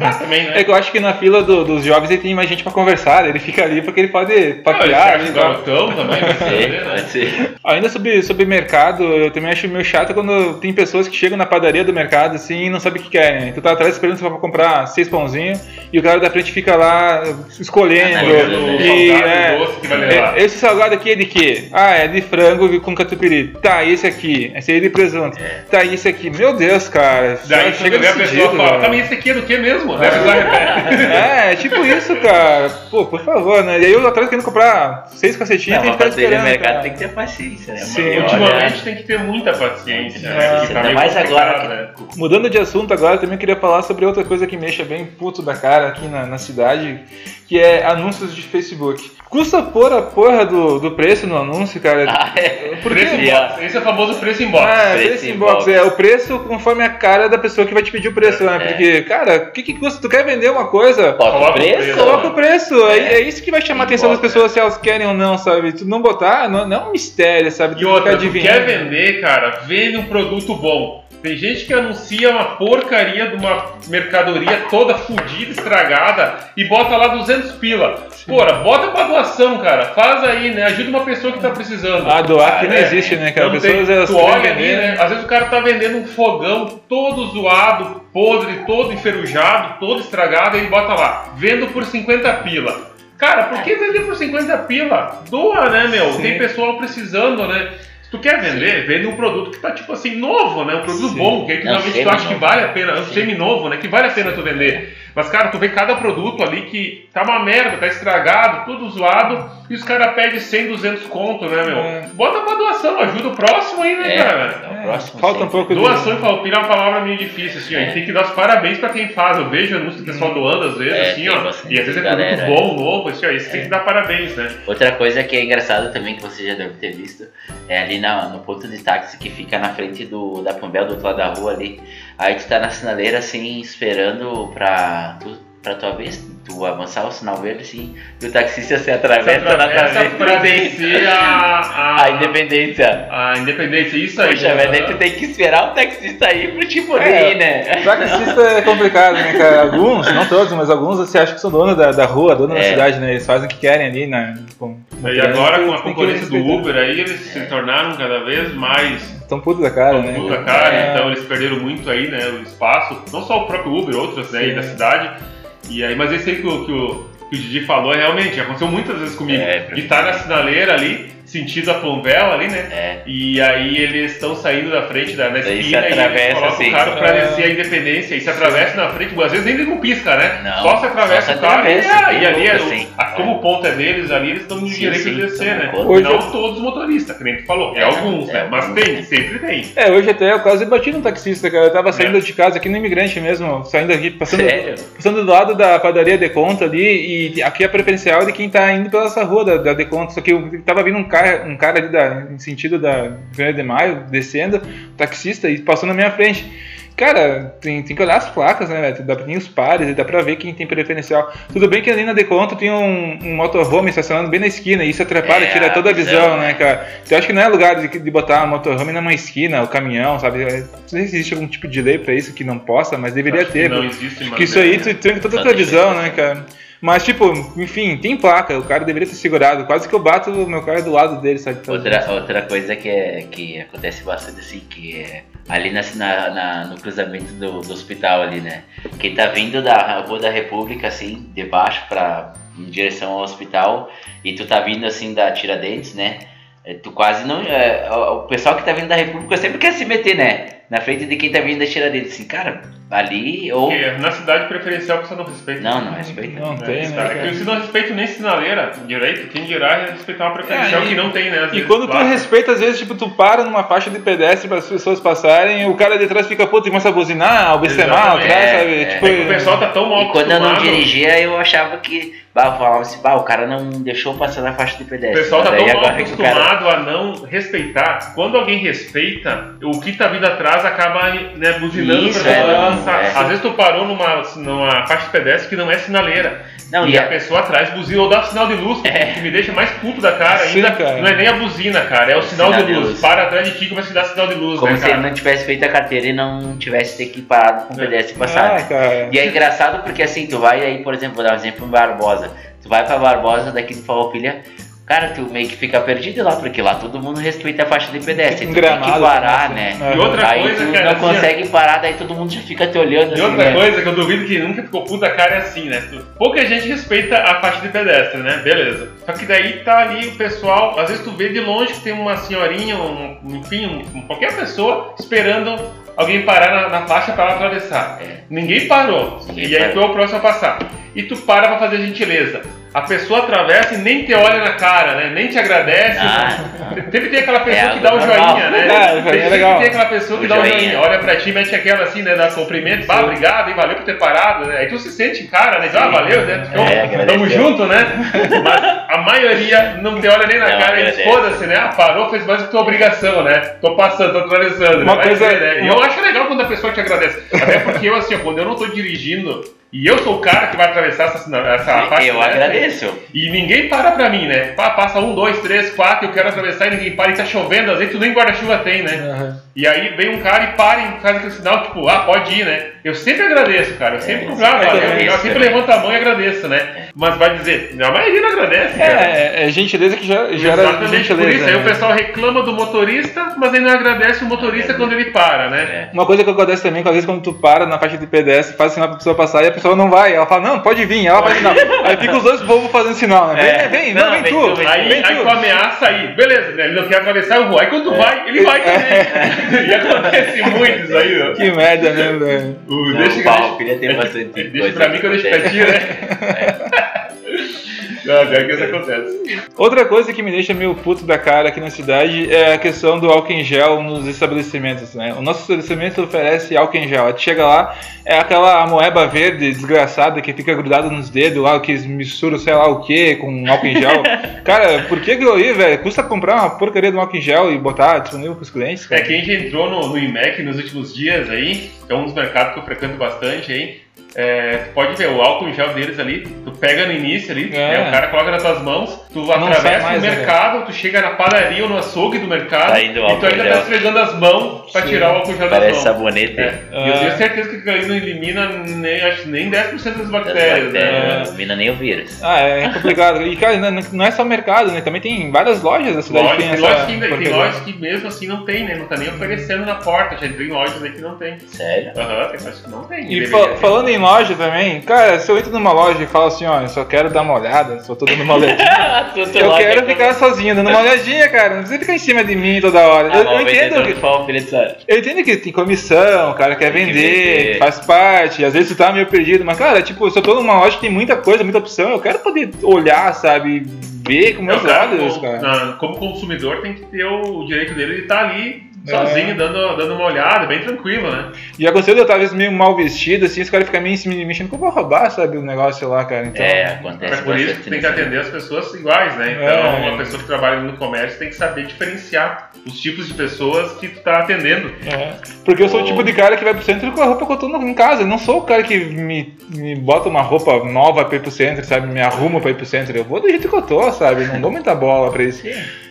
Mas também, né? É que eu acho que na fila do- dos jogos ele tem mais gente pra conversar, ele fica ali porque ele pode Não, ele garotão também, vai saber, ser, né? pode ser. Ainda sobre, sobre mercado, eu também acho meio chato quando tem pessoas que chegam na padaria do mercado assim e não sabem o que querem. Tu tá atrás esperando pra comprar seis pãozinhos e o cara da frente fica lá escolhendo. O e, salgado, é, o doce que vai levar. é, esse salgado aqui é de quê? Ah, é de frango com catupiry. Tá, e esse aqui? Esse aí é de presunto. Tá, e esse aqui? Meu Deus, cara. Daí chega a pessoa fala, tá, mas esse aqui é do mesmo? Pessoa repete. É, tipo isso, cara. Pô, por favor, né? E aí eu atrás querendo comprar seis cacetinhos e tem que ficar ter esperando. mercado cara. tem que ter paciência, né? Sim, Ultimamente tem que ter muita paciência, né? Tá mais agora né? Mudando de assunto agora, eu também queria falar sobre outra coisa que me deixa bem puto da cara aqui na, na cidade, que é anúncios de Facebook. Custa pôr a porra do, do preço no anúncio, cara. Ah, é. Por Preço quê? em box. Esse é o famoso preço em box. Ah, Preço preço em inbox. box. É o preço conforme a cara da pessoa que vai te pedir o preço, né? É. Porque, cara, o que, que custa? Tu quer vender uma coisa? Coloca o preço. Coloca o preço, é, É. é isso que vai chamar a atenção das Inbox, pessoas se elas querem ou não, sabe? Tu não botar, não, não é um mistério, sabe? E Tu outra, ficar tu quer vender, cara, vende um produto bom. Tem gente que anuncia uma porcaria de uma mercadoria toda fodida, estragada e bota lá 200 pila. Porra, bota pra doação, cara. Faz aí, né? Ajuda uma pessoa que tá precisando. Ah, doar que não é. existe, né, cara? Não Pessoas, tem- tu olha ali, vender, né? Às vezes o cara tá vendendo um fogão todo zoado, podre, todo enferrujado, todo estragado, e ele bota lá, vendo por 50 pila. Cara, por que vender por 50 pila? Doa, né, meu? Sim. Tem pessoal precisando, né? Tu quer vender, vende um produto que tá, tipo assim, novo, né? Um produto Sim. bom, que aí tu Não, realmente tu acha que vale a pena, um Sim. semi-novo, né? Que vale a pena tu vender. Mas, cara, tu vê cada produto ali que tá uma merda, tá estragado, tudo zoado, e os caras pedem 100, 200 conto, né, meu? É. Bota pra doação, ajuda o próximo aí, né, É, cara? é o próximo. Falta um sempre. pouco de. Doação e falpilha é uma palavra meio difícil, assim, ó. A gente É. tem que dar os parabéns pra quem faz. Eu vejo anúncio do pessoal doando às vezes, É, assim, ó. E às vezes é galera, produto bom, novo, assim, ó. Isso tem que dar parabéns, né? Outra coisa que é engraçada também, que você já deve ter visto, é ali na- no ponto de táxi que fica na frente do, da Pambel, do outro lado da rua ali. Aí tu tá na sinaleira assim, esperando pra, tu, pra tua vez, tu avançar o sinal verde assim, e o taxista se atravessa, na Atravessa pra descer a, a, a independência. a independência. Isso aí. Poxa, né? mas daí tu tem que esperar o taxista ir pra te poder É. ir, né? Taxista é complicado, né, cara? Alguns, não todos, mas alguns você acha que são donos da, da rua, donos da É. cidade, né? Eles fazem o que querem ali, né? Com, E agora com a concorrência do. Uber aí, eles se tornaram cada vez mais Estão putos da cara, né? puta cara, É. então eles perderam muito aí, né, o espaço, não só o próprio Uber, outros né, aí da cidade. E aí, mas esse aí que o, que o, que o Didi falou, realmente, aconteceu muitas vezes comigo. É, de estar na sinaleira ali, sentido a Pombela ali, né? É. E aí eles estão saindo da frente da, da Daí esquina e eles atravessa, colocam assim. o carro pra É. descer a independência e se atravessa na frente, às vezes nem liga um pisca, né? Não, só se atravessa só se o carro atravessa, e, ah, tem e ali, é, assim. a- como o ponto é deles ali, eles estão no direito de descer, né? Hoje não eu- todos os motoristas, que nem tu falou, é, É, alguns, é, né? Mas tem, sempre tem. É, hoje até eu quase bati num taxista, cara. Eu tava saindo É. de casa aqui no imigrante mesmo, saindo aqui, passando, Sério? passando do lado da padaria Deconto ali, e aqui é preferencial de quem tá indo pela essa rua da, da Deconto. Só que eu tava vindo um cara, um cara ali da, em sentido da 1 de maio, descendo, taxista, e passou na minha frente. Cara, tem, tem que olhar as placas, né, velho? Dá tem os pares, e dá pra ver quem tem preferencial. Tudo bem que ali na Deconto tem um, um motorhome estacionando bem na esquina, e isso atrapalha, É, tira toda a visão, visão, né? né, cara? Então acho que não é lugar de, de botar um motorhome numa esquina, o caminhão, sabe? Não sei se existe algum tipo de lei pra isso que não possa, mas deveria Acho que ter. Não porque- existe Porque isso aí tu tranca toda a tua visão, né, né? cara? Mas, tipo, enfim, tem placa, o cara deveria ter segurado. Quase que eu bato o meu carro do lado dele, sabe? Outra, outra coisa que, é, que acontece bastante assim, que é ali na- na- no cruzamento do, do hospital ali, né? Quem tá vindo da Rua da República, assim, de baixo pra, em direção ao hospital, e tu tá vindo assim da Tiradentes, né? É, Tu quase não. é, o pessoal que tá vindo da República sempre quer se meter, né? Na frente de quem tá vindo da Tiradentes. Assim, cara, ali ou. Porque na cidade preferencial você não respeita. Não, não respeita. Não É, tem, né? cara. cara? É que se não respeita nem sinaleira direito, quem dirá é respeitar uma preferencial É, e- que não tem, né? Às E vezes, quando tu placa. respeita, às vezes, tipo, tu para numa faixa de pedestre para as pessoas passarem, o cara de trás fica puto e começa a buzinar, Exatamente. atrás, É, sabe? é. tipo, É que o pessoal tá tão mal E quando eu não dirigia, eu achava que. Bah, eu falava assim, bah, o cara não deixou passar na faixa de O pedestre. pessoal tá tão daí mal agora que o cara- acostumado a não respeitar. Quando alguém respeita, o que tá vindo atrás acaba né, buzinando Isso, pra é, é. Às vezes tu parou numa, numa faixa de pedestre que não é sinaleira. Não, e e a a- pessoa atrás buzina ou dá sinal de luz, que, É. que me deixa mais puto da cara Sim, ainda. cara. Não é nem a buzina, cara, é o sinal, sinal de, de luz. luz. Para atrás de ti que vai te dar sinal de luz, Como né, se cara? ele não tivesse feito a carteira e não tivesse ter que parar com o pedestre passar. ah, né? cara. E é engraçado porque assim, tu vai aí, por exemplo, vou dar um exemplo em Barbosa. Tu vai pra Barbosa daqui do Farroupilha, cara, tu meio que fica perdido lá, porque lá todo mundo respeita a faixa de pedestre. Tu tem que parar, né? assim. E outra aí coisa, tu cara, não assim, consegue parar, daí todo mundo já fica te olhando E assim, outra né? coisa que eu duvido que nunca ficou puta cara é assim, né? Pouca gente respeita a faixa de pedestre, né? Beleza. Só que daí tá ali o pessoal, às vezes tu vê de longe que tem uma senhorinha, um, enfim, um- qualquer pessoa esperando alguém parar na, na faixa para ela atravessar. É. Ninguém parou. Ninguém e aí parou. tu é o próximo a passar. E tu para pra fazer gentileza. A pessoa atravessa e nem te olha na cara, né? Nem te agradece. Ah, Sempre tem aquela pessoa É que dá o normal. joinha, né? É, joinha é Sempre legal. tem aquela pessoa que O dá o joinha. joinha, olha pra ti, mete aquela assim, né? Dá cumprimento, bah, obrigado, hein, valeu por ter parado, né? Aí tu se sente cara, né? Ah, valeu, né? Então, É, tamo junto, né? Mas a maioria não te olha nem na Não, cara, eles foda-se, né? Ah, parou, fez mais do que tua obrigação, né? Tô passando, tô atravessando. Uma né? Coisa- ver, né? E eu acho legal quando a pessoa te agradece. Até porque eu, assim, ó, quando eu não tô dirigindo e eu sou o cara que vai atravessar essa, essa faixa. eu né? agradeço. E ninguém para pra mim, né? Pá, passa um, dois, três, quatro, eu quero atravessar e ninguém para e tá chovendo, às vezes tu nem guarda-chuva tem, né? Aham. E aí vem um cara e para e faz aquele sinal, tipo, ah, pode ir, né? Eu sempre agradeço, cara. Eu sempre, eu valeu. agradeço Eu sempre também. levanto a mão e agradeço, né? Mas vai dizer, a maioria não agradece, cara. É, é gentileza que já, Exatamente por gentileza. isso. Aí o né? pessoal reclama do motorista, mas aí não agradece o motorista quando ele para, né? É. Uma coisa que acontece também, que às vezes quando tu para na faixa de pedestre, faz sinal pra pessoa passar e a pessoa não vai. Ela fala, não, pode vir, ela faz sinal. Aí fica os dois povos fazendo sinal, né? É. Vem, vem, Não, vem vem tu. vem Aí, vem aí tu. tu ameaça aí, beleza, né? Ele não quer atravessar, eu vou. Aí quando tu vai, ele vai também. e acontece muito isso aí, ó. Que merda, né, velho? O, Não, deixa o eu Farroupilha tem é bastante Deixa coisa pra mim eu acontece. ti, né? Não, pior que isso acontece. Outra coisa que me deixa meio puto da cara aqui na cidade é a questão do álcool em gel nos estabelecimentos, né? O nosso estabelecimento oferece álcool em gel. A gente chega lá, é aquela moeba verde desgraçada que fica grudada nos dedos lá, que mistura sei lá o que com álcool em gel. cara, por que aquilo ali, velho? Custa comprar uma porcaria do álcool em gel e botar disponível pros clientes, É cara? que a gente entrou no, no IMEC nos últimos dias aí, que é um dos mercados que eu frequento bastante aí. É, tu pode ver o álcool em gel deles ali, tu pega no início ali, É. né, o cara coloca nas tuas mãos, tu sai atravessa mais, o né, mercado, tu chega na padaria ou no açougue do mercado Tá indo o e tu ainda tá esfregando as mãos pra Sim. tirar o álcool em gel das Parece mãos. sabonete. É. E eu É. tenho certeza que ali não elimina nem, acho, nem 10% das Das bactérias. né? bactérias, não domina nem o vírus. Ah, é complicado. E, cara, não, não é só mercado, né? Também tem várias lojas da cidade Lojas, que tem, tem lojas que, ainda- tem lojas que mesmo assim não tem, né? Não tá nem oferecendo na porta. Já entrei em lojas aí que não tem. Sério? Aham, tem lojas que não tem. E fa- falando em loja também, cara, se eu entro numa loja e falo assim, ó, eu só quero dar uma olhada, só tô dando uma olhadinha. eu quero ficar sozinho, dando uma olhadinha, cara. Não precisa ficar em cima de mim toda hora. Eu, eu entendo que, eu entendo que tem comissão, o cara quer Tem que vender, vender. faz parte, às vezes tu tá meio perdido, mas cara, tipo, se eu tô numa loja que tem muita coisa, muita opção, eu quero poder olhar, sabe, ver com meus Não, cara, olhos, como, cara. na- como consumidor tem que ter o, direito dele de estar ali É. sozinho, dando, dando uma olhada, bem tranquilo, né? E aconteceu de eu estar às vezes meio mal vestido, assim, os caras ficam meio se me mexendo, como eu vou roubar, sabe, o negócio lá, cara. Então, É, Mas acontece por isso que tem que atender as pessoas iguais, né? Então, É. uma pessoa que trabalha no comércio tem que saber diferenciar os tipos de pessoas que tu tá atendendo. É, porque eu sou o tipo de cara que vai pro centro com a roupa que eu tô no- em casa. Eu não sou o cara que me, me bota uma roupa nova pra ir pro centro, sabe? Me arruma pra ir pro centro. Eu vou do jeito que eu tô, sabe? Não dou muita bola pra isso.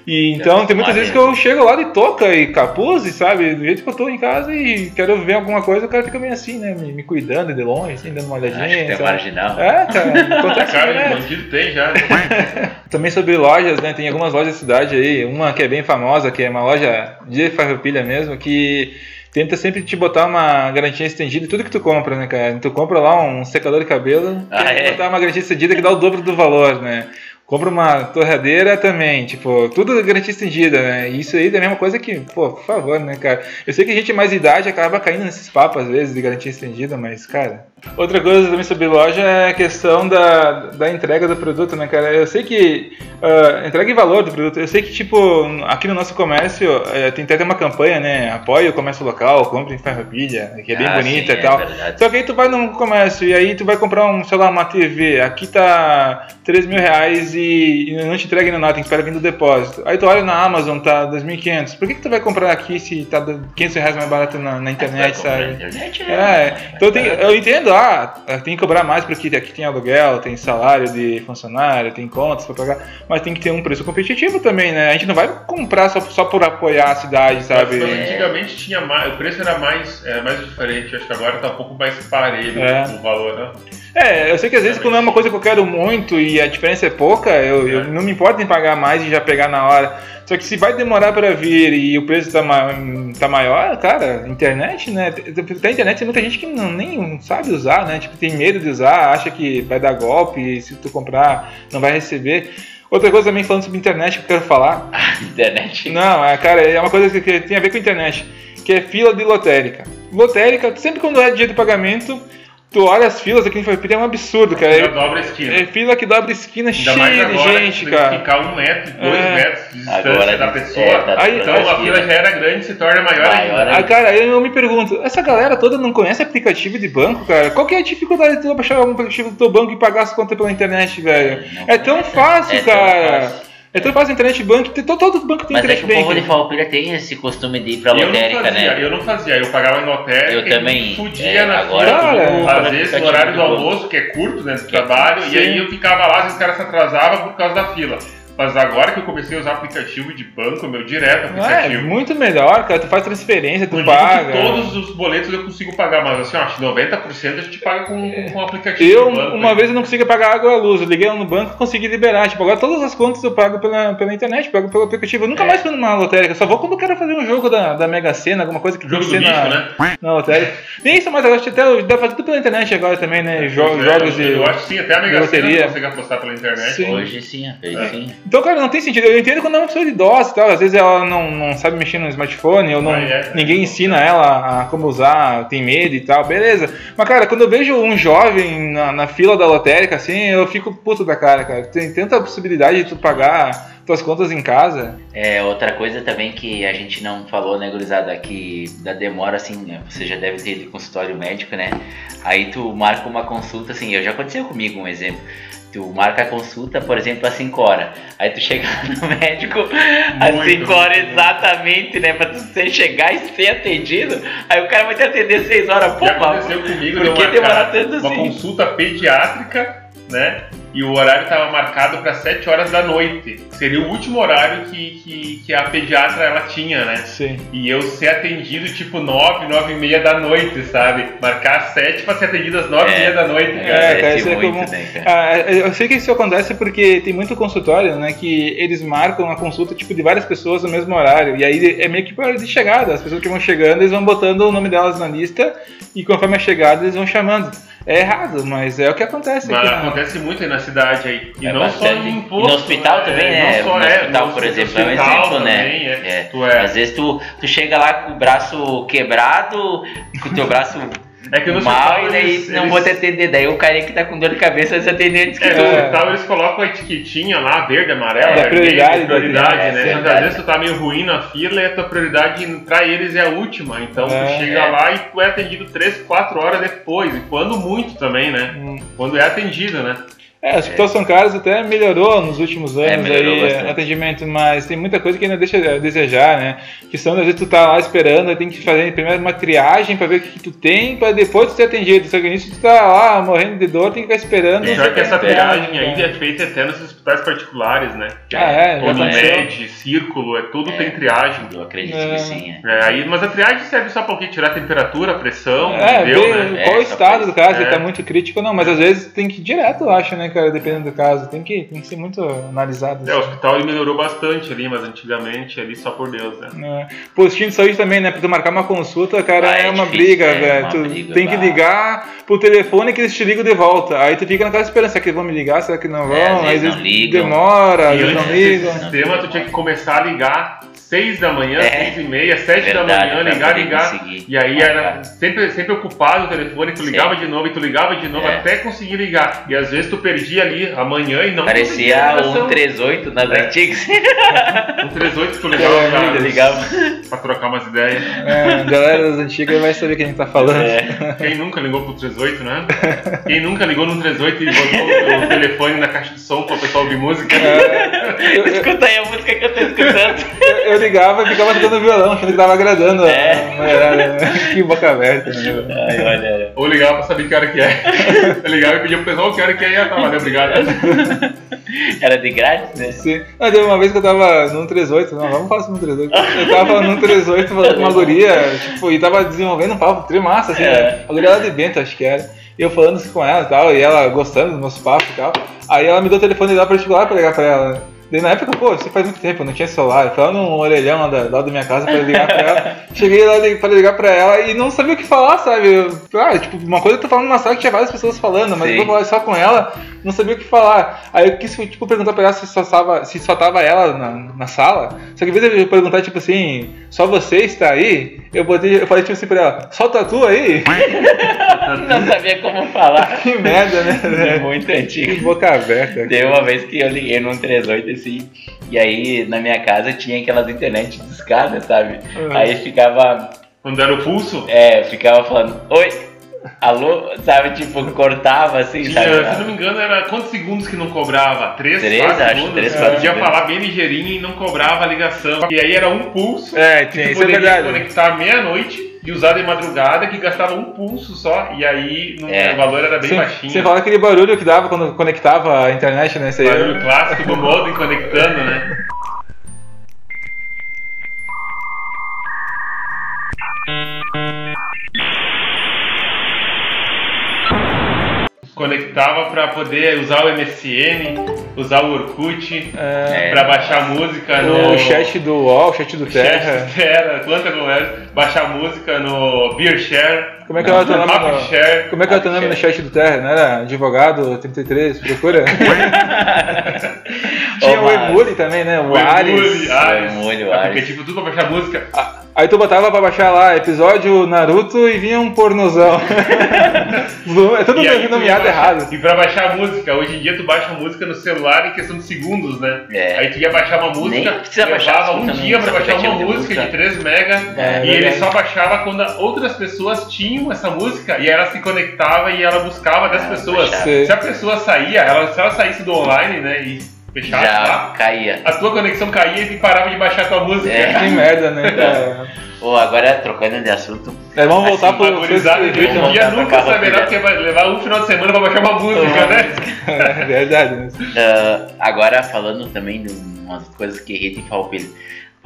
E então tem muitas vezes que eu chego lá de touca e capuz, sabe? Do jeito que eu tô em casa e quero ver alguma coisa, o cara fica meio assim, né? Me, me cuidando de longe, assim, dando uma olhadinha. Acho que tem sabe? marginal. É, cara, A acontece cara direto. bandido tem já. Também sobre lojas, né? Tem algumas lojas da cidade aí, uma que é bem famosa, que é uma loja de farroupilha mesmo, que tenta sempre te botar uma garantia estendida em tudo que tu compra, né, cara? Tu compra lá um secador de cabelo, Ah, tenta é? botar uma garantia estendida que dá o dobro do valor, né? Compra uma torradeira também, tipo, tudo garantia estendida, né? Isso aí é uma coisa que, pô, por favor, né, cara? Eu sei que a gente mais idade acaba caindo nesses papos às vezes de garantia estendida, mas, cara. Outra coisa também sobre loja é a questão da, da entrega do produto, né, cara? Eu sei que. ah, entrega e valor do produto. Eu sei que, tipo, aqui no nosso comércio eh, tem até uma campanha, né? Apoie o comércio local, compre em Farroupilha, que é bem Ah, bonita sim, e tal. É. Só que aí tu vai num comércio e aí tu vai comprar um, sei lá, uma TV, aqui tá 3 mil reais e, e não te entrega ainda nada, tem que esperar vir do depósito. Aí tu olha na Amazon, tá 2.500. Por que, que tu vai comprar aqui se tá 500 reais mais barato na, na internet, na sabe? internet, É, então tem, eu entendo, ah, tem que cobrar mais porque aqui tem aluguel, tem salário de funcionário, tem contas pra pagar, mas tem que ter um preço competitivo também, né? A gente não vai comprar só, só por apoiar a cidade, sabe? Mas É. antigamente tinha mais, o preço era mais, é, mais diferente. Acho que agora tá um pouco mais parelho É. o valor, né? É, eu sei que às vezes quando é uma coisa que eu quero muito e a diferença é pouca, eu, eu não me importo em pagar mais e já pegar na hora. Só que se vai demorar para vir e o preço tá, ma tá maior, cara, internet, né? Até internet tem muita gente que não, nem sabe usar, né? Tipo, tem medo de usar, acha que vai dar golpe e se tu comprar não vai receber. Outra coisa também falando sobre internet que eu quero falar. Internet. Não, é, cara, é uma coisa que, que tem a ver com internet, que é fila de lotérica. Lotérica, sempre quando é dia de pagamento, tu olha as filas aqui em Farroupilha, é um absurdo, cara. É, dobra a esquina. é fila que dobra esquina Ainda mais cheia de gente, tem que cara. ficar um metro, dois É. metros de distância Agora da é, pessoa. tá Aí- então a fila já era grande se torna maior, Maior ainda. Ah, cara, aí eu me pergunto, essa galera toda não conhece aplicativo de banco, cara? Qual que é a dificuldade de tu baixar um aplicativo do teu banco e pagar as contas pela internet, velho? Não É tão conhece. fácil, É tão cara. fácil. É tão fácil internet banco, tem- todo, todo banco tem Mas é internet que o povo de bank. Farroupilha tem esse costume de ir pra eu não lotérica, fazia, né? eu não fazia, eu pagava em lotérica Eu também. fudia É, na agora fila. No aplicativo horário do banco. almoço, que é curto, né, do é trabalho, e aí eu ficava lá, às vezes o cara se atrasava por causa da fila. Mas agora que eu comecei a usar aplicativo de banco, meu, direto É, aplicativo. muito melhor, cara. Tu faz transferência, tu Não paga. que todos os boletos eu consigo pagar, mas assim, ó, acho que 90% a gente paga com, com, com aplicativo Eu, banco. uma hein? vez eu não conseguia pagar água e luz, eu liguei no banco e consegui liberar. Tipo, agora todas as contas eu pago pela, pela internet, pago pelo aplicativo. Eu nunca É. mais fui numa lotérica, só vou quando eu quero fazer um jogo da, da Mega Sena, alguma coisa que Jogo tem do que ser bicho, na, né? na lotérica. Nem isso, mas eu acho que até dá pra fazer tudo pela internet agora também, né? Jo- É, jogos eu, de. eu acho que sim, até a Mega loteria. Sena consegue apostar pela internet. Sim. Hoje sim, hoje sim. Então, cara, não tem sentido. Eu entendo quando é uma pessoa idosa e tal. Às vezes ela não, não sabe mexer no smartphone, ou não, Ah, é. ninguém ensina ela a como usar, tem medo e tal, beleza. Mas, cara, quando eu vejo um jovem na, na fila da lotérica, assim, eu fico puto da cara, cara. Tem tanta possibilidade de tu pagar tuas contas em casa. É, outra coisa também que a gente não falou, né, gurizada, que da demora, assim, né, você já deve ter ido consultório médico, né? Aí tu marca uma consulta, assim, eu já aconteceu comigo um exemplo. Tu marca a consulta, por exemplo, às 5 horas. Aí tu chega no médico às Muito 5 horas exatamente, né? Pra tu ser, chegar e ser atendido. Aí o cara vai te atender 6 horas. Pô, Já aconteceu comigo, por eu que demorar tanto uma assim? consulta pediátrica, né? E o horário estava marcado para 7 horas da noite. Seria o último horário que, que, que a pediatra ela tinha, né? Sim. E eu ser atendido tipo 9, 9 e meia da noite, sabe? Marcar às 7 para ser atendido às 9 e É. meia da noite, É, cara. cara, Acontece isso é muito, comum. né, cara? Ah, eu sei que isso acontece porque tem muito consultório, né? Que eles marcam a consulta tipo de várias pessoas no mesmo horário. E aí é meio que por hora de chegada. As pessoas que vão chegando, eles vão botando o nome delas na lista e conforme a chegada eles vão chamando. É errado, mas é o que acontece Mas aqui. né? acontece muito aí na cidade aí. E É não só bastante. em E imposto. no hospital né? também, né? Não só no é, hospital, no por exemplo, é um exemplo, né? também, é. É. Tu é. Às vezes tu, tu chega lá com o braço quebrado, com o teu braço É que no mal, e daí eles- não eles- vou te atender. Daí o cara que tá com dor de cabeça vai se atender antes que É, no É. hospital eles colocam a etiquetinha lá, verde, amarela, Da vermelha, prioridade, prioridade, da- né? é, verdade. às vezes tu tá meio ruim na fila e a tua prioridade pra eles é a última. Então É, tu chega é. lá e tu é atendido 3, 4 horas depois. E quando muito também, né? Hum. Quando é atendido, né? É, o Hospital São Carlos até melhorou nos últimos anos É, aí bastante. atendimento, mas tem muita coisa que ainda deixa a desejar, né? Que são, às vezes tu tá lá esperando, aí tem que fazer primeiro uma triagem pra ver o que, que tu tem, pra depois tu ser atendido. Só que nisso tu tá lá morrendo de dor, tem que ficar esperando. É, Só que essa triagem aí é feita até nos hospitais particulares, né? Ah, é, já Todo aconteceu. med, círculo, é tudo É. tem triagem. Eu acredito É. que sim. É. É, aí, mas a triagem serve só pra o quê? Tirar a temperatura, a pressão, É, deu, né? qual É, o estado do caso, se é. ele tá muito crítico ou não, mas às vezes tem que ir direto, eu acho, né, cara, dependendo do caso. Tem que, tem que ser muito analisado. É, o assim. hospital ele melhorou bastante ali, mas antigamente ali só por Deus, né? É. Postinho de saúde também, né? Pra tu marcar uma consulta, cara, Ah, é é uma difícil, briga, é velho. Tu briga, tem que ligar pro telefone que eles te ligam de volta. Aí tu fica naquela esperança, será que eles vão me ligar? Será que não vão? É, às Aí vezes não ligam. demora, às E vezes não ligam. sistema, tu tinha que começar a ligar 6 da manhã, É. 6 e meia, 7 da manhã, ligar, ligar. conseguir. E aí era sempre, sempre ocupado o telefone, tu Sim. ligava de novo e tu ligava de novo É. até conseguir ligar. E às vezes tu perdia ali amanhã e não Parecia ligação. 138 nas É. antigas. Um 38 tu ligava É, pra, ligava. pra trocar umas ideias. É, galera das antigas vai saber o que a gente tá falando. É. Quem nunca ligou pro 38, né? Quem nunca ligou no 38 e botou o telefone na caixa de som pra o pessoal ouvir música? É, Escuta aí a música que eu tô escutando. eu- eu ligava e ficava tocando violão, achando que tava agradando É. né? Que boca aberta, né? Ai, olha. Ou ligava pra saber que hora que é. Eu ligava e pedia pro pessoal que hora que é e ah, tá, valeu, obrigado. Era de grátis, né? Sim. Não, teve uma vez que eu tava num 38, não, vamos falar sobre no 38. Eu tava num 38 falando com uma guria, tipo, e tava desenvolvendo um papo trimassa, assim, É. né? A guria lá de Bento, acho que era. E eu falando com ela e tal, e ela gostando dos meus papos e tal. Aí ela me deu o telefone lá particular pra ligar pra ela. Daí na época, pô, isso faz muito tempo, eu não tinha celular. Eu tava num orelhão lá da, lá da minha casa pra ligar pra ela. Cheguei lá pra ligar pra ela e não sabia o que falar, sabe? Eu, ah, tipo, uma coisa eu tô falando numa sala que tinha várias pessoas falando, mas Sim. eu vou falar só com ela, não sabia o que falar. Aí eu quis, tipo, perguntar pra ela se só tava, se só tava ela na, na sala. Só que em vez de eu perguntar, tipo assim, só você está aí, eu, botei, eu falei tipo assim pra ela, só tá tu aí? Não sabia como falar. que merda, né? É muito Que antigo. boca aberta. Teve uma vez que eu liguei num 38 assim, e aí na minha casa tinha aquelas internet discadas, sabe? Uhum. Aí ficava, Quando era o pulso, é, ficava falando, oi, alô, sabe? Tipo, cortava assim, tinha, sabe? se não me engano, era quantos segundos que não cobrava? 3, Três, 4 acho, segundos? três, Tu quatro podia segundos. falar bem ligeirinho e não cobrava a ligação. E aí era um pulso. É, que tinha, tu isso é poderia verdade. conectar meia-noite e usar de madrugada, que gastava um pulso só, e aí no- É. o valor era bem Sem, baixinho. sem falar aquele barulho que dava quando conectava a internet, né? Aí. Barulho clássico do modem conectando, né? Conectava para poder usar o MSN, usar o Orkut, É, para baixar música no o chat do UOL, o chat do chat Terra. do Terra, quanta conversa. baixar música no Beershare, Como é que é o teu nome? no- Rapshare. Como é que é o teu nome no chat do Terra? Não era advogado 33? Procura. Tinha Ô, o Emule também, né? O O Ares. Emule, Ares. O Emule, o É porque Ares. tipo, tudo pra baixar música. Aí tu botava pra baixar lá, episódio Naruto e vinha um pornozão. é tudo E nomeado ia baixar- errado. E pra baixar a música, hoje em dia tu baixa a música no celular em questão de segundos, né? É. Aí tu ia baixar uma música, levava baixar, um dia pra baixar uma música de música. 3 mega É, e ele verdade. só baixava quando outras pessoas tinham essa música e ela se conectava e ela buscava das Ah, pessoas. baixava. Se a pessoa saía, ela, se ela saísse do online, né, e Já lá, caía. a tua conexão caía e parava de baixar a tua música. É. Que merda, né, cara? Ô, agora trocando de assunto. É, vamos voltar Assim, pro hoje em vamos dia nunca carro saberá porque vai levar um final de semana pra baixar uma música, né? É verdade, né? Ah, agora falando também de umas coisas que irritam em Farroupilha.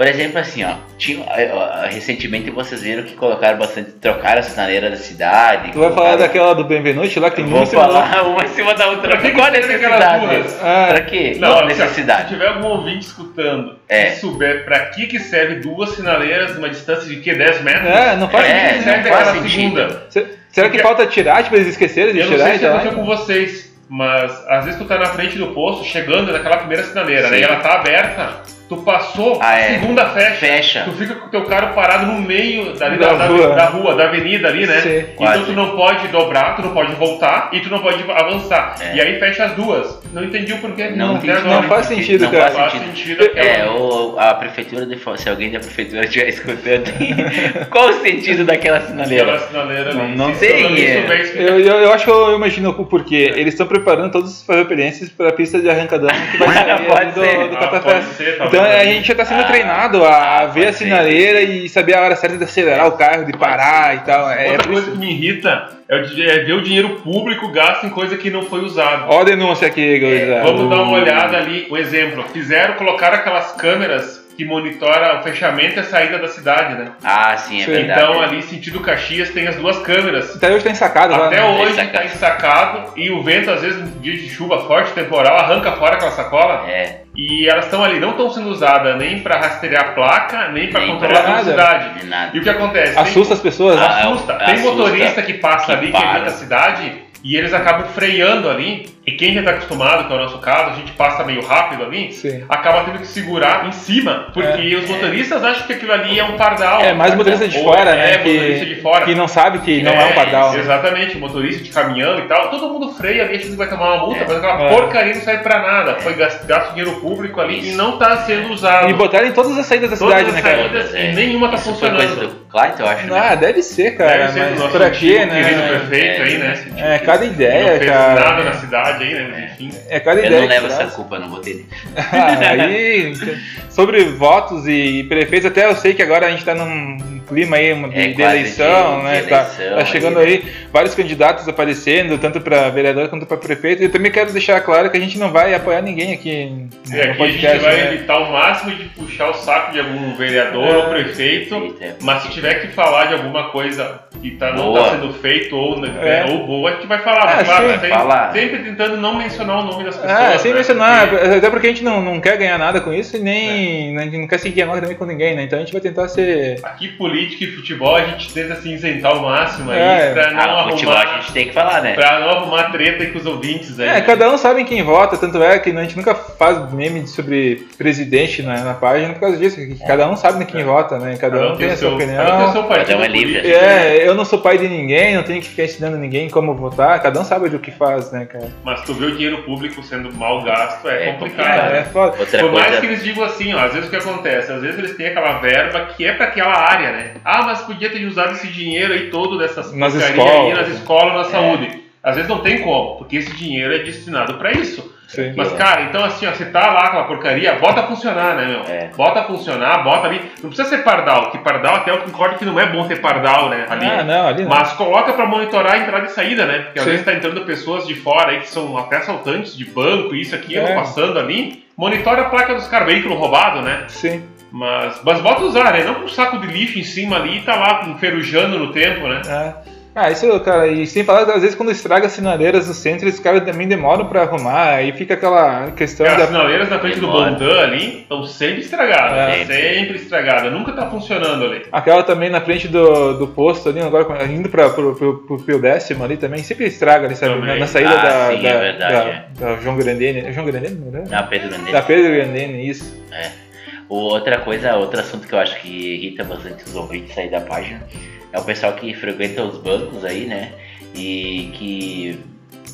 Por exemplo, assim, ó, tinha, ah, ah, recentemente vocês viram que colocaram bastante, trocaram a sinaleira da cidade. Tu vai falar daquela do Benvenuti lá que tem Vou falar uma em cima da outra. Pra que Qual a necessidade? Ah, Pra quê? Não, Qual a ó, Se necessidade? tiver algum ouvinte escutando É. e souber pra que, que serve duas sinaleiras numa distância de que? 10 metros? É, não faz É, sentido. serve não faz aquela sentido. segunda? Será que falta tirar, tipo, eles esqueceram de Eu não tirar sei e se aconteceu com vocês, mas às vezes tu tá na frente do posto, chegando naquela primeira sinaleira, né? E ela tá aberta, tu passou, Ah, a é. segunda fecha. Fecha. Tu fica com o teu carro parado no meio Da da, da, rua. da rua, da avenida ali, né? Sim. então Quase. tu não pode dobrar, tu não pode voltar e tu não pode avançar. É. E aí fecha as duas. Não entendi o porquê. Não agora. Não faz sentido, não cara. faz Faz sentido. É, o, a prefeitura de se alguém da prefeitura estiver escutando, qual o sentido daquela sinaleira? Aquela sinaleira Não- ali. não Se sei, é. Eu, eu, eu acho que eu imagino o porquê. Eles estão preparando todos os ferropilenses para a pista de arrancadão que vai sair Pode ali do, ser. do Ah, ser, Então talvez. a gente já está sendo treinado a ah, ver a pode ser. sinaleira e saber a hora certa de acelerar o carro, de parar e tal. É, é Outra coisa que me irrita é, é ver o dinheiro público gasto em coisa que não foi usado. Ó a denúncia aqui. É, Vamos dar uma olhada ali, um exemplo. Fizeram, colocaram aquelas câmeras que monitoram o fechamento e a saída da cidade, né? Ah, sim, é Sim. verdade. Então ali, sentido Caxias, tem as duas câmeras. Até hoje tá ensacado lá. Até né? hoje Ensacado. está ensacado e o vento, às vezes, em dia de chuva forte, temporal, arranca fora aquela sacola. É, E elas estão ali, não estão sendo usadas nem para rastrear a placa, nem para controlar a velocidade. E o que acontece? Tem- Assusta as pessoas, né? Ah, assusta. é, Tem assusta. motorista que passa Que ali, que para. evita a cidade, e eles acabam freando ali. E quem já está acostumado, que é o nosso caso, a gente passa meio rápido ali, Sim. acaba tendo que segurar em cima, porque os motoristas acham que aquilo ali é um pardal. É, mais motorista de fora, é, né? motorista que, de fora. que não sabe que não é um pardal. né? Exatamente, motorista de caminhão e tal. Todo mundo freia ali, achando que vai tomar uma multa, É. mas aquela É. porcaria não serve pra nada. Foi gasto, dinheiro público ali e Isso. não está sendo usado. E botaram em todas as saídas da Todas cidade, as né, cara? saídas É. e nenhuma tá coisa funcionando. do Clayton, eu acho, né? Ah, deve ser, cara. Deve ser do mas nosso por aqui, antigo querido né? prefeito aí, né? É, cada não ideia, fez cara. nada na cidade aí, né? Enfim. É cada Eu ideia. não que levo essa culpa, não votei nele. Ah, aí, sobre votos e prefeitos, até eu sei que agora a gente tá num clima aí de, É, de eleição, de- né? de tá, eleição tá chegando aí, aí vários candidatos aparecendo, tanto para vereador quanto para prefeito. E eu também quero deixar claro que a gente não vai apoiar ninguém aqui E no aqui a podcast. gente vai né? evitar o máximo de puxar o saco de algum vereador É. ou prefeito. Eita. Mas se tiver que falar de alguma coisa que tá, não está sendo feito ou, né, É. ou boa, a gente vai falar. É, mas claro, sempre, falar. sempre tentando não mencionar o nome das pessoas. Ah, sem né, mencionar, porque- até porque a gente não, não quer ganhar nada com isso e nem a gente não quer seguir a nota também com ninguém, né? Então a gente vai tentar ser. Aqui, política e futebol, a gente tenta se isentar o máximo aí É. pra não Ah, o futebol a arrumar. gente tem que falar, né? Pra não arrumar treta com os ouvintes aí. É, cada um sabe quem vota, tanto é que a gente nunca faz meme sobre presidente na, na página por causa disso, que cada um sabe quem vota, né? Cada um tem a sua Cada um tem opinião. o seu partido Cada um é livre. É, eu não sou pai de ninguém, não tenho que ficar ensinando ninguém como votar, cada um sabe do que faz, né, cara? Mas tu vê o dinheiro público sendo mal gasto é, É complicado. né? É, foda. Outra Por mais que eles digam assim, ó, às vezes o que acontece? Às vezes eles têm aquela verba que é pra aquela área, né? Ah, mas podia ter usado esse dinheiro aí todo dessas Nas porcaria escolas. aí nas escolas, na É. saúde. Às vezes não tem como, porque esse dinheiro é destinado pra isso. Sim. Mas, É. cara, então assim, ó, você tá lá com a porcaria, bota a funcionar, né, meu? É. Bota a funcionar, bota ali. Não precisa ser pardal, que pardal até eu concordo que não é bom ter pardal, né? Ali. Ah, não, ali não. Mas coloca pra monitorar a entrada e saída, né? Porque às Sim. vezes tá entrando pessoas de fora aí que são até assaltantes de banco, isso, aquilo, É. passando ali. Monitora a placa dos caras, veículo roubado, né? Sim. Mas, mas bota usar, né? Não com um saco de lixo em cima ali e tá lá enferrujando no tempo, né? É. Ah, isso, cara, e sem falar, às vezes quando estraga as sinaleiras no centro, os caras também demoram pra arrumar, aí fica aquela questão Cara, da. as sinaleiras na frente Demora. do Bondan ali estão sempre estragadas. É. Sempre estragadas. Nunca tá funcionando ali. Aquela também na frente do, do posto ali, agora indo pra, pro, pro, pro, pro décimo ali também, sempre estraga ali, sabe? Na, na saída Ah, da, sim, da, é verdade, da, da João Grandene. É João Grandene? não é? Na Pedro Mendes. Da Pedro Grandene, isso. O- Outra coisa, outro assunto que eu acho que irrita bastante os ouvintes aí da página é o pessoal que frequenta os bancos aí, né? E que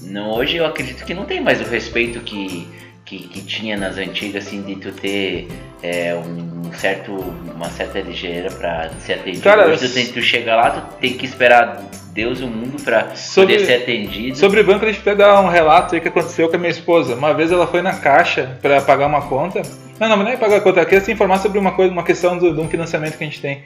não, hoje eu acredito que não tem mais o respeito que, que, que tinha nas antigas, assim, de tu ter é, um certo, uma certa ligeira pra ser atendido. Cara, hoje tu, tem, tu chega lá, tu tem que esperar Deus e o mundo pra Sobre- poder ser atendido. Sobre banco, deixa eu até dar um relato aí que aconteceu com a minha esposa. Uma vez ela foi na caixa pra pagar uma conta. Não, não, não é pagar a conta, ela queria se informar sobre uma coisa, uma questão do- de um financiamento que a gente tem.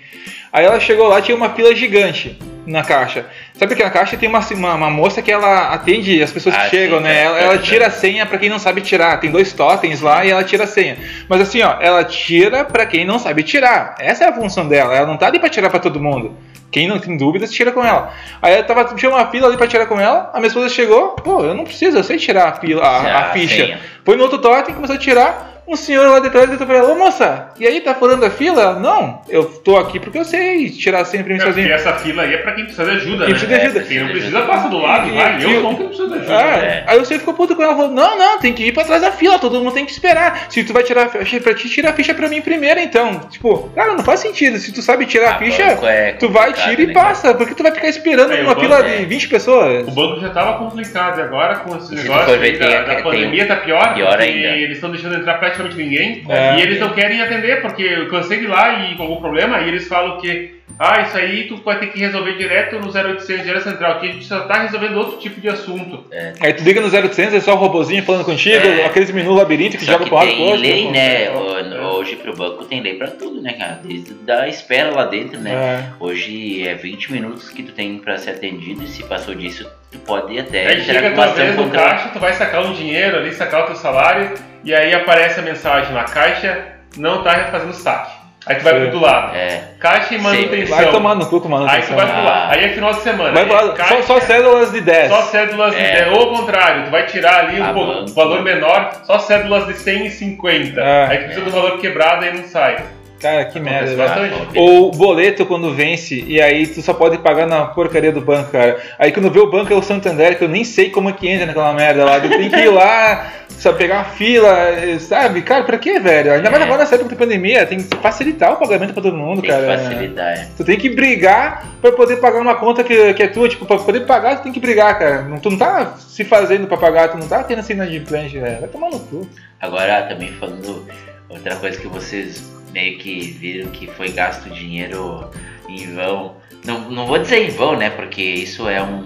Aí ela chegou lá, tinha uma fila gigante na caixa. Sabe que na caixa tem uma, uma, uma moça que ela atende as pessoas Ah, que chegam, sim, né? tá, Ela, tá ela ajudando. tira a senha pra quem não sabe tirar. Tem dois totens lá e ela tira a senha. Mas assim, ó, ela tira pra quem não sabe tirar. Essa é a função dela. Ela não tá ali pra tirar pra todo mundo. Quem não tem dúvidas, tira com ela. Aí eu tava, tinha uma fila ali pra tirar com ela, a minha esposa chegou, pô, eu não preciso, eu sei tirar a, fila, a, a ficha. senha. Foi no outro totem, começou a tirar, um senhor lá detrás gritou pra ela, ô moça, e aí, tá furando a fila? Não, eu tô aqui porque eu sei tirar a mim É, porque sozinho. essa fila aí é pra quem precisa de ajuda, Quem né? precisa de ajuda. É, Quem não Precisa passa do lado e vai. E- Eu não que preciso de ajuda. Ah, É. Aí você ficou puto com ela, falou, não, não, tem que ir pra trás da fila, todo mundo tem que esperar. Se tu vai tirar a ficha pra ti, tira a ficha pra mim primeiro, então. Tipo, cara, não faz sentido, se tu sabe tirar a Ah, ficha, é tu vai, tira e né, passa, porque tu vai ficar esperando É, numa o fila de é- 20 pessoas. O banco já tava complicado e agora com esse negócio aí da, a- da pandemia tá pior, pior ainda. eles estão deixando entrar praticamente ninguém É. e eles não querem atender porque eu cansei de ir lá e com algum problema e eles falam que ah, isso aí tu vai ter que resolver direto no 0800 direto central, que a gente só tá resolvendo outro tipo de assunto. Aí tu liga no 0800, é só o robozinho falando contigo, É. aqueles menus labirinto que Só joga que pro tem outro. lei, né? Ho- Hoje pro banco tem lei pra tudo, né, cara? Desde da espera lá dentro, né? É. Hoje é 20 minutos que tu tem pra ser atendido e se passou disso, tu pode até Aí chega com a tua vez no contra... caixa, tu vai sacar um dinheiro ali, sacar o teu salário e aí aparece a mensagem lá, caixa não tá fazendo saque. Aí tu vai pro outro lado, É, caixa e manutenção. Vai tomar no cu com Aí tu manutenção. vai pro lado, aí é final de semana. Vai pro caixa- só, só cédulas de 10. Só cédulas de É. 10, ou ao contrário, tu vai tirar ali Ah, um po- banco. valor menor, só cédulas de 100 e 50. É. Aí tu precisa do valor quebrado e não sai. Cara, que merda. Né? bastante. Ou o boleto quando vence e aí tu só pode pagar na porcaria do banco, cara. Aí quando vê o banco é o Santander, que eu nem sei como é que entra naquela merda lá. Tu tem que ir lá, só pegar uma fila, sabe? Cara, pra quê, velho? Ainda mais É. agora nessa época de pandemia, tem que facilitar o pagamento pra todo mundo, tem que cara. facilitar, é. Tu tem que brigar pra poder pagar uma conta que, que é tua. Tipo, pra poder pagar, tu tem que brigar, cara. Não, tu não tá se fazendo pra pagar, tu não tá tendo assim inadimplente, velho. Vai tomar no cu. Agora, também falando outra coisa que vocês meio que viram que foi gasto dinheiro em vão. Não, não vou dizer em vão, né? Porque isso é um.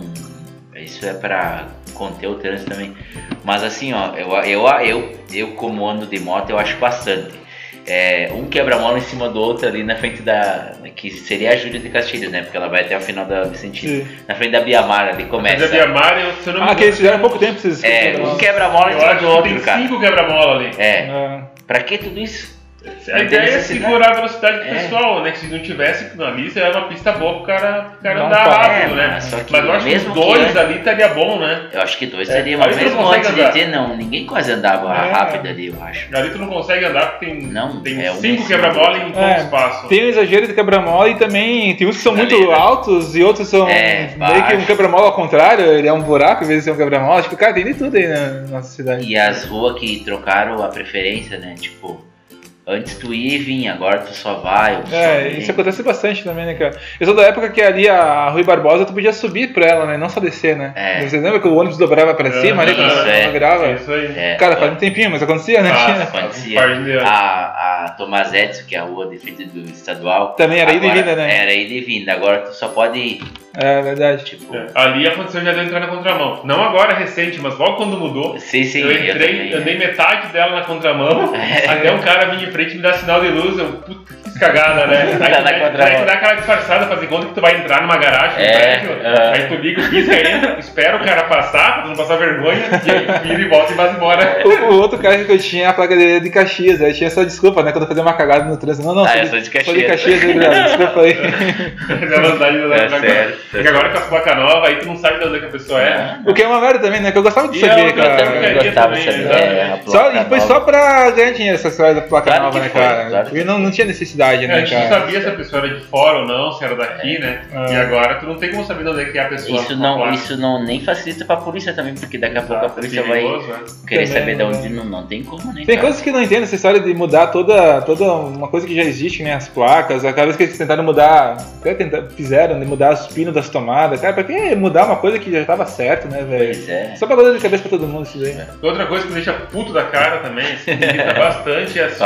Isso é pra conter o trânsito também. Mas assim, ó, eu, eu, eu, eu como ando de moto, eu acho bastante. É, um quebra-mola em cima do outro ali na frente da. Que seria a Júlia de Castilhos, né? Porque ela vai até o final da Vicentino. Na frente da Biamara, ali começa. a Biamar, eu, se eu não me Ah, que eles fizeram há pouco tempo esses É, um quebra-mola em cima do outro, tem cara. cinco quebra-mola ali. É, É. pra que tudo isso? A Não ideia é segurar a velocidade do É. pessoal, né? Que se não tivesse na lista, era uma pista boa pro cara, pro cara Não andar rápido, É, né? mas Mas eu acho que os mesmo que dois é- ali estaria bom, né? Eu acho que dois É, seria, mas ali mesmo antes de andar. ter, não, ninguém quase andava É. rápido ali, eu acho. Ali tu não consegue andar porque tem, Não, tem é um em cinco quebra-mola em pouco É, espaço. Tem o exagero de quebra-mola e também tem uns que são muito Ali, né? altos e outros são É, meio que um quebra-mola ao contrário, ele é um buraco em vez de ser um quebra-mola. Tipo, cara, tem de tudo aí na nossa cidade. E as ruas que trocaram a preferência, né? Tipo, antes tu ia e vinha, agora tu só vai. tu só É, vem. isso acontece bastante também, né, cara? Eu sou da época que ali a Rui Barbosa tu podia subir pra ela, né? Não só descer, né? É. Você lembra que o ônibus dobrava pra cima ali quando é. virava? Isso aí. É, Cara, faz um tempinho, mas acontecia, né? Ah, acontecia. A, a Tomás Edson, que é a rua de frente do estadual. Também era ida e vinda, né? Era ida e vinda. Agora tu só pode ir. É verdade. Tipo, É, Ali aconteceu já de eu entrar na contramão. Não agora recente, mas logo quando mudou. sim, sim, eu entrei, também, andei né? metade dela na contramão, É. até um cara vir de frente me dá sinal de luz, eu, puta, que cagada, né? Aí, Tá tu- na aí, tu dá aquela disfarçada, fazer conta que tu vai entrar numa garagem, É, prédio, aham. aí tu liga o pisca, entra, espera o cara passar, pra não passar vergonha, e aí vira e volta e vai embora. O, o outro cara que eu tinha, a placa dele é de Caxias, aí tinha essa desculpa, né? Quando eu fazia uma cagada no trânsito. Não, não, Ah, sou eu sou de Sou de Caxias. Caxias, aí, Guilherme, desculpa aí. É a vantagem da Tá da- certo, É que agora com as placas novas, aí tu não sabe de onde é que a pessoa é. O que é uma merda também, né? Que eu gostava de E saber, é outra cara. também. Eu gostava de saber. É, Só, foi nova. só pra ganhar dinheiro essa história da placa Claro que né, foi, cara? claro Porque não, não tinha necessidade, É, a né, gente não sabia se a pessoa era de fora ou não, se era daqui, né? É. E agora tu não tem como saber de onde é que é a pessoa. Isso não, isso não nem facilita pra polícia também, porque daqui a pouco a Exato, é polícia vai perigoso, né? querer Também, saber de né? onde não, não tem como, né? Tem cara? coisas que não entendo, essa história de mudar toda, toda uma coisa que já existe, né? As placas, aquela vez que eles tentaram mudar, até tentaram, fizeram, de mudar os pinos das tomadas. Cara, pra que mudar uma coisa que já tava certo, né, velho? Pois é. Só pra dor de cabeça pra todo mundo isso daí. Outra coisa que me deixa puto da cara também, assim, me irrita bastante, é assim,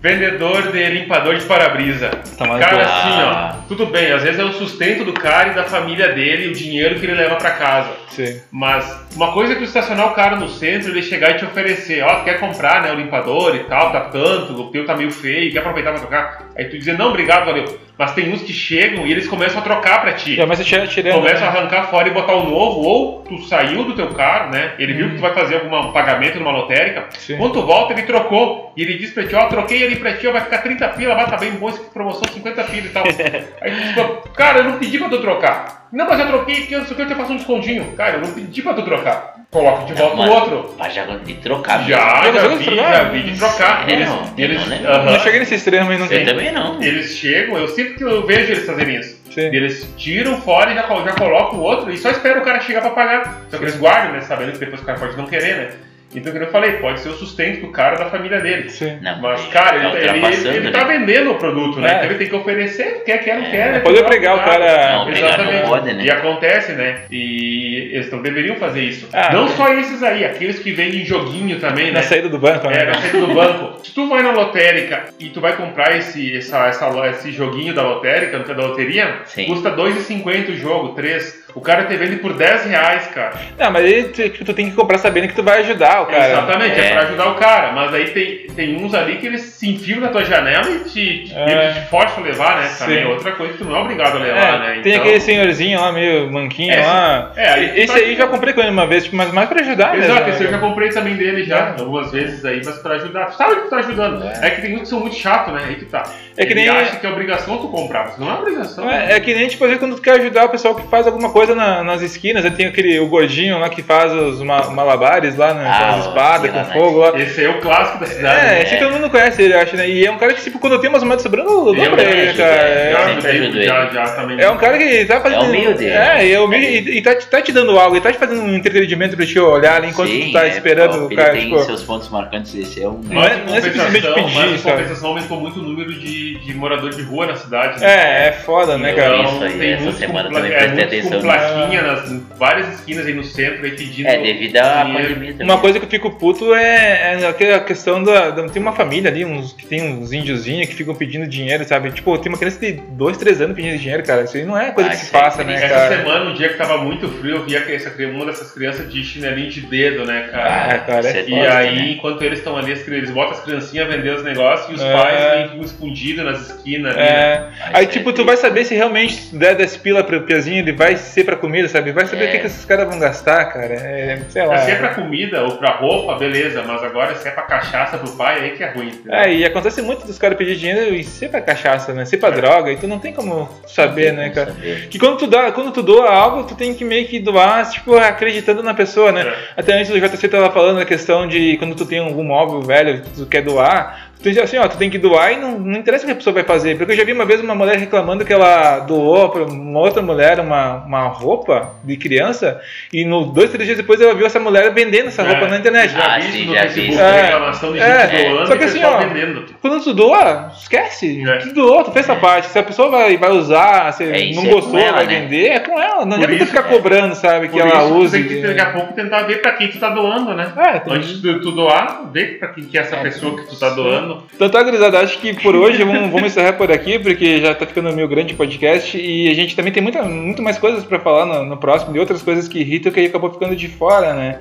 vendedor de limpador de para-brisa. No Cara, assim, ó, tudo bem, às vezes é o sustento do cara e da família dele, o dinheiro que ele leva pra casa. Sim. Mas uma coisa é tu estacionar o cara no centro, ele chegar e te oferecer, ó, quer comprar, né, o limpador e tal, tá tanto, o teu tá meio feio, quer aproveitar pra trocar? Aí tu dizer, não, obrigado, valeu. Mas tem uns que chegam e eles começam a trocar pra ti. Já, mas tira, tirando. Começa a né? arrancar fora e botar o novo, ou tu saiu do teu carro, né? Ele viu que tu vai fazer algum pagamento numa lotérica. Sim. Quando tu volta, ele trocou. E ele diz pra ti, ó, troquei ali pra ti, ó, vai ficar 30 pila, vai tá bem bom, essa promoção 50 pila e tal. Aí tu diz, cara, eu não pedi pra tu trocar. Não, mas eu troquei, porque eu sei que eu te um descontinho. Cara, eu não pedi pra tu trocar. Coloca de volta o mas- outro. Mas já de trocar Já, Já já vi, já vi de trocar. É, Eles, não, eles, não, né? aham. Não cheguei nesse extremo aí, não Eu tem. também não. eles chegam, eu sempre que eu vejo eles fazerem isso. Sim. Eles tiram fora e já, já colocam o outro e só esperam o cara chegar pra pagar. Só que eles guardam, né? Sabendo que depois o cara pode não querer, né? Então, como eu falei, pode ser o sustento do cara da família dele. Sim. Não, Mas, cara, tá ele, ele, ele, ele né? tá vendendo o produto, né? É. Então ele tem que oferecer, quer, quer, não É. quer. né? Pode obrigar o cara. Não, obrigar não Exatamente. pode, né? E acontece, né? E eles não deveriam fazer isso. Ah, não é. só esses aí, aqueles que vendem joguinho também, né? Na saída do banco, É, né? na saída do banco. Se tu vai na lotérica e tu vai comprar esse, essa, essa, esse joguinho da lotérica, da loteria, Sim. custa 2,50 o jogo, 3. O cara te vende por 10 reais, cara. Não, mas aí tu, tu tem que comprar sabendo que tu vai ajudar o cara. Exatamente, é. É. pra ajudar o cara. Mas aí tem, tem uns ali que eles se enfiam na tua janela e te, te, É. eles te forçam a levar, né? Sim. Também é outra coisa que tu não é obrigado a É, levar, né? tem Então- aquele senhorzinho lá, meio manquinho É, lá. é, aí esse tá- aí já comprei com ele uma vez, tipo, mas mais pra ajudar mesmo. Exato, né, esse eu já comprei também dele já, É. algumas vezes aí, mas pra ajudar. Tu sabe que tu tá ajudando. É, que tem uns que são muito chatos, né? Aí que tá. É que Ele nem- acha que é obrigação tu comprar, mas não é obrigação. É, é que nem, tipo, quando tu quer ajudar o pessoal que faz alguma coisa na- nas esquinas, aí tem aquele o gordinho lá que faz os ma- malabares lá, né, Ah, com as espadas, com fogo lá. Esse aí é o clássico da cidade. É, né? esse todo mundo conhece ele, acho, né? E é um cara que, tipo, quando eu tenho umas moedas sobrando, eu dou Eu pra ele, né, cara. é. É, Já, já, também. é um cara que tá fazendo. É humilde, É, e é humilde é. e, e tá, te- tá te dando algo, ele tá te fazendo um entretenimento pra te olhar ali enquanto Sim, tu tá é, esperando ó, o cara, Ele tem tipo. seus pontos marcantes, esse é um. Não é- Mas, não é simplesmente pedir, mas em sabe? compensação aumentou muito o número de, de morador de rua na cidade. né? É, é foda, né, cara? Isso aí, essa semana também é, prestei atenção plaquinha nas em várias esquinas aí no centro aí pedindo. É, devido à pandemia também. Uma coisa que eu fico puto é, é aquela questão da, da- Tem uma família ali, uns, que tem uns índiozinhos que ficam pedindo dinheiro, sabe? Tipo, tem uma criança de 2, 3 anos pedindo dinheiro, cara. Isso aí não é coisa Ah, que se isso aí passa, é né, triste. Essa cara? semana, um dia que tava muito frio, eu via que essa, cri- uma dessas crianças de chinelinho de dedo, né, cara? Ah, cara, é Você E gosta, aí, né? enquanto eles estão ali, eles botam as criancinhas a vender os negócios e os É. pais vêm ficam escondidos nas esquinas ali, né? É, Mas aí, é tipo, tu vai saber se realmente se der 10 pila pro piazinho, ele vai ser pra comida, sabe? Vai saber É. o que, que esses caras vão gastar, cara. É, sei lá. Se é pra comida ou pra roupa, beleza, mas agora se é pra cachaça pro pai, aí que é ruim. entendeu? É, e acontece muito dos caras pedir dinheiro e ser pra cachaça, né? Ser pra É. droga, e tu não tem como saber, né, Vamos cara? saber. Que quando tu, dá, quando tu doa algo, tu tem que meio que doar, tipo, acreditando na pessoa, né? É. Até antes o JC tava falando da questão de quando tu tem algum móvel velho que tu quer doar, tu diz assim, ó, tu tem que doar e não, não interessa o que a pessoa vai fazer. Porque eu já vi uma vez uma mulher reclamando que ela doou pra uma outra mulher uma, uma roupa de criança e no dois, três dias depois ela viu essa mulher vendendo essa roupa É. na internet. Já Ah, vi isso sim, no já vi Facebook. É. reclamação de É. gente doando Só que assim, ó, vendendo. Quando tu doa, esquece. É. Tu doou, tu fez essa parte. Se a pessoa vai, vai usar, se É, não é gostou, ela, vai né? vender, é com ela. Não Por adianta tu isso, ficar é. cobrando, sabe, que Por ela isso, tu use. tem que daqui a pouco tentar ver pra quem tu tá doando, né? É, tem- Antes de tu doar, vê pra quem que é essa É, pessoa que tu tá doando, falando. Então tá, gurizada, acho que por hoje vamos, vamos encerrar por aqui, porque já tá ficando meio grande o podcast e a gente também tem muita, muito mais coisas pra falar no, no próximo, de outras coisas que irritam que acabou ficando de fora, né?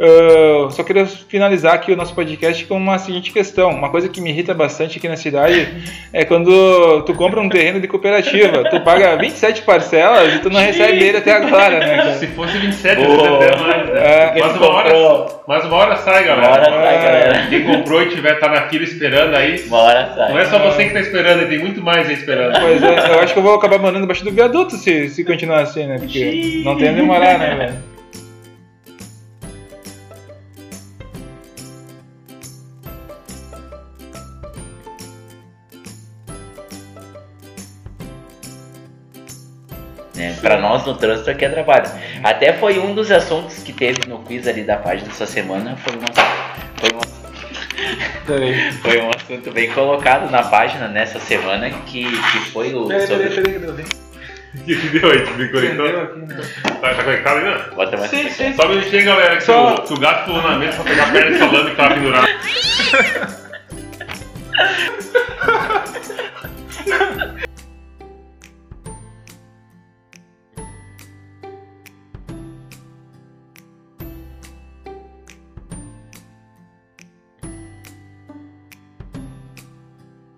Uh, só queria finalizar aqui o nosso podcast com uma seguinte questão. Uma coisa que me irrita bastante aqui na cidade é quando tu compra um terreno de cooperativa, tu paga 27 parcelas e tu não recebe ele até agora, né, cara? Se fosse 27, Boa. eu até mais, né? É. mas, uma hora, mas uma hora sai, galera. Uma hora sai, galera. Quem comprou e tiver tá na fila esperando aí. Uma hora sai. Não é só você que tá esperando, tem muito mais aí esperando. Pois é, eu acho que eu vou acabar mandando embaixo do viaduto se, se continuar assim, né? Porque não tem onde morar, né, velho? Né? Pra nós no trânsito aqui é trabalho. Até foi um dos assuntos que teve no quiz ali da página dessa semana. Foi, uma, foi, uma, foi um assunto bem colocado na página nessa semana que, que foi o. sobre- O que que deu aí? Tu me conectou? Tá, tá conectado aí, não? Bota mais Sim, sim. Só um minutinho, galera, que, Só- o, que o gato pulou na mesa pra pegar a perna de salame que tava pendurado.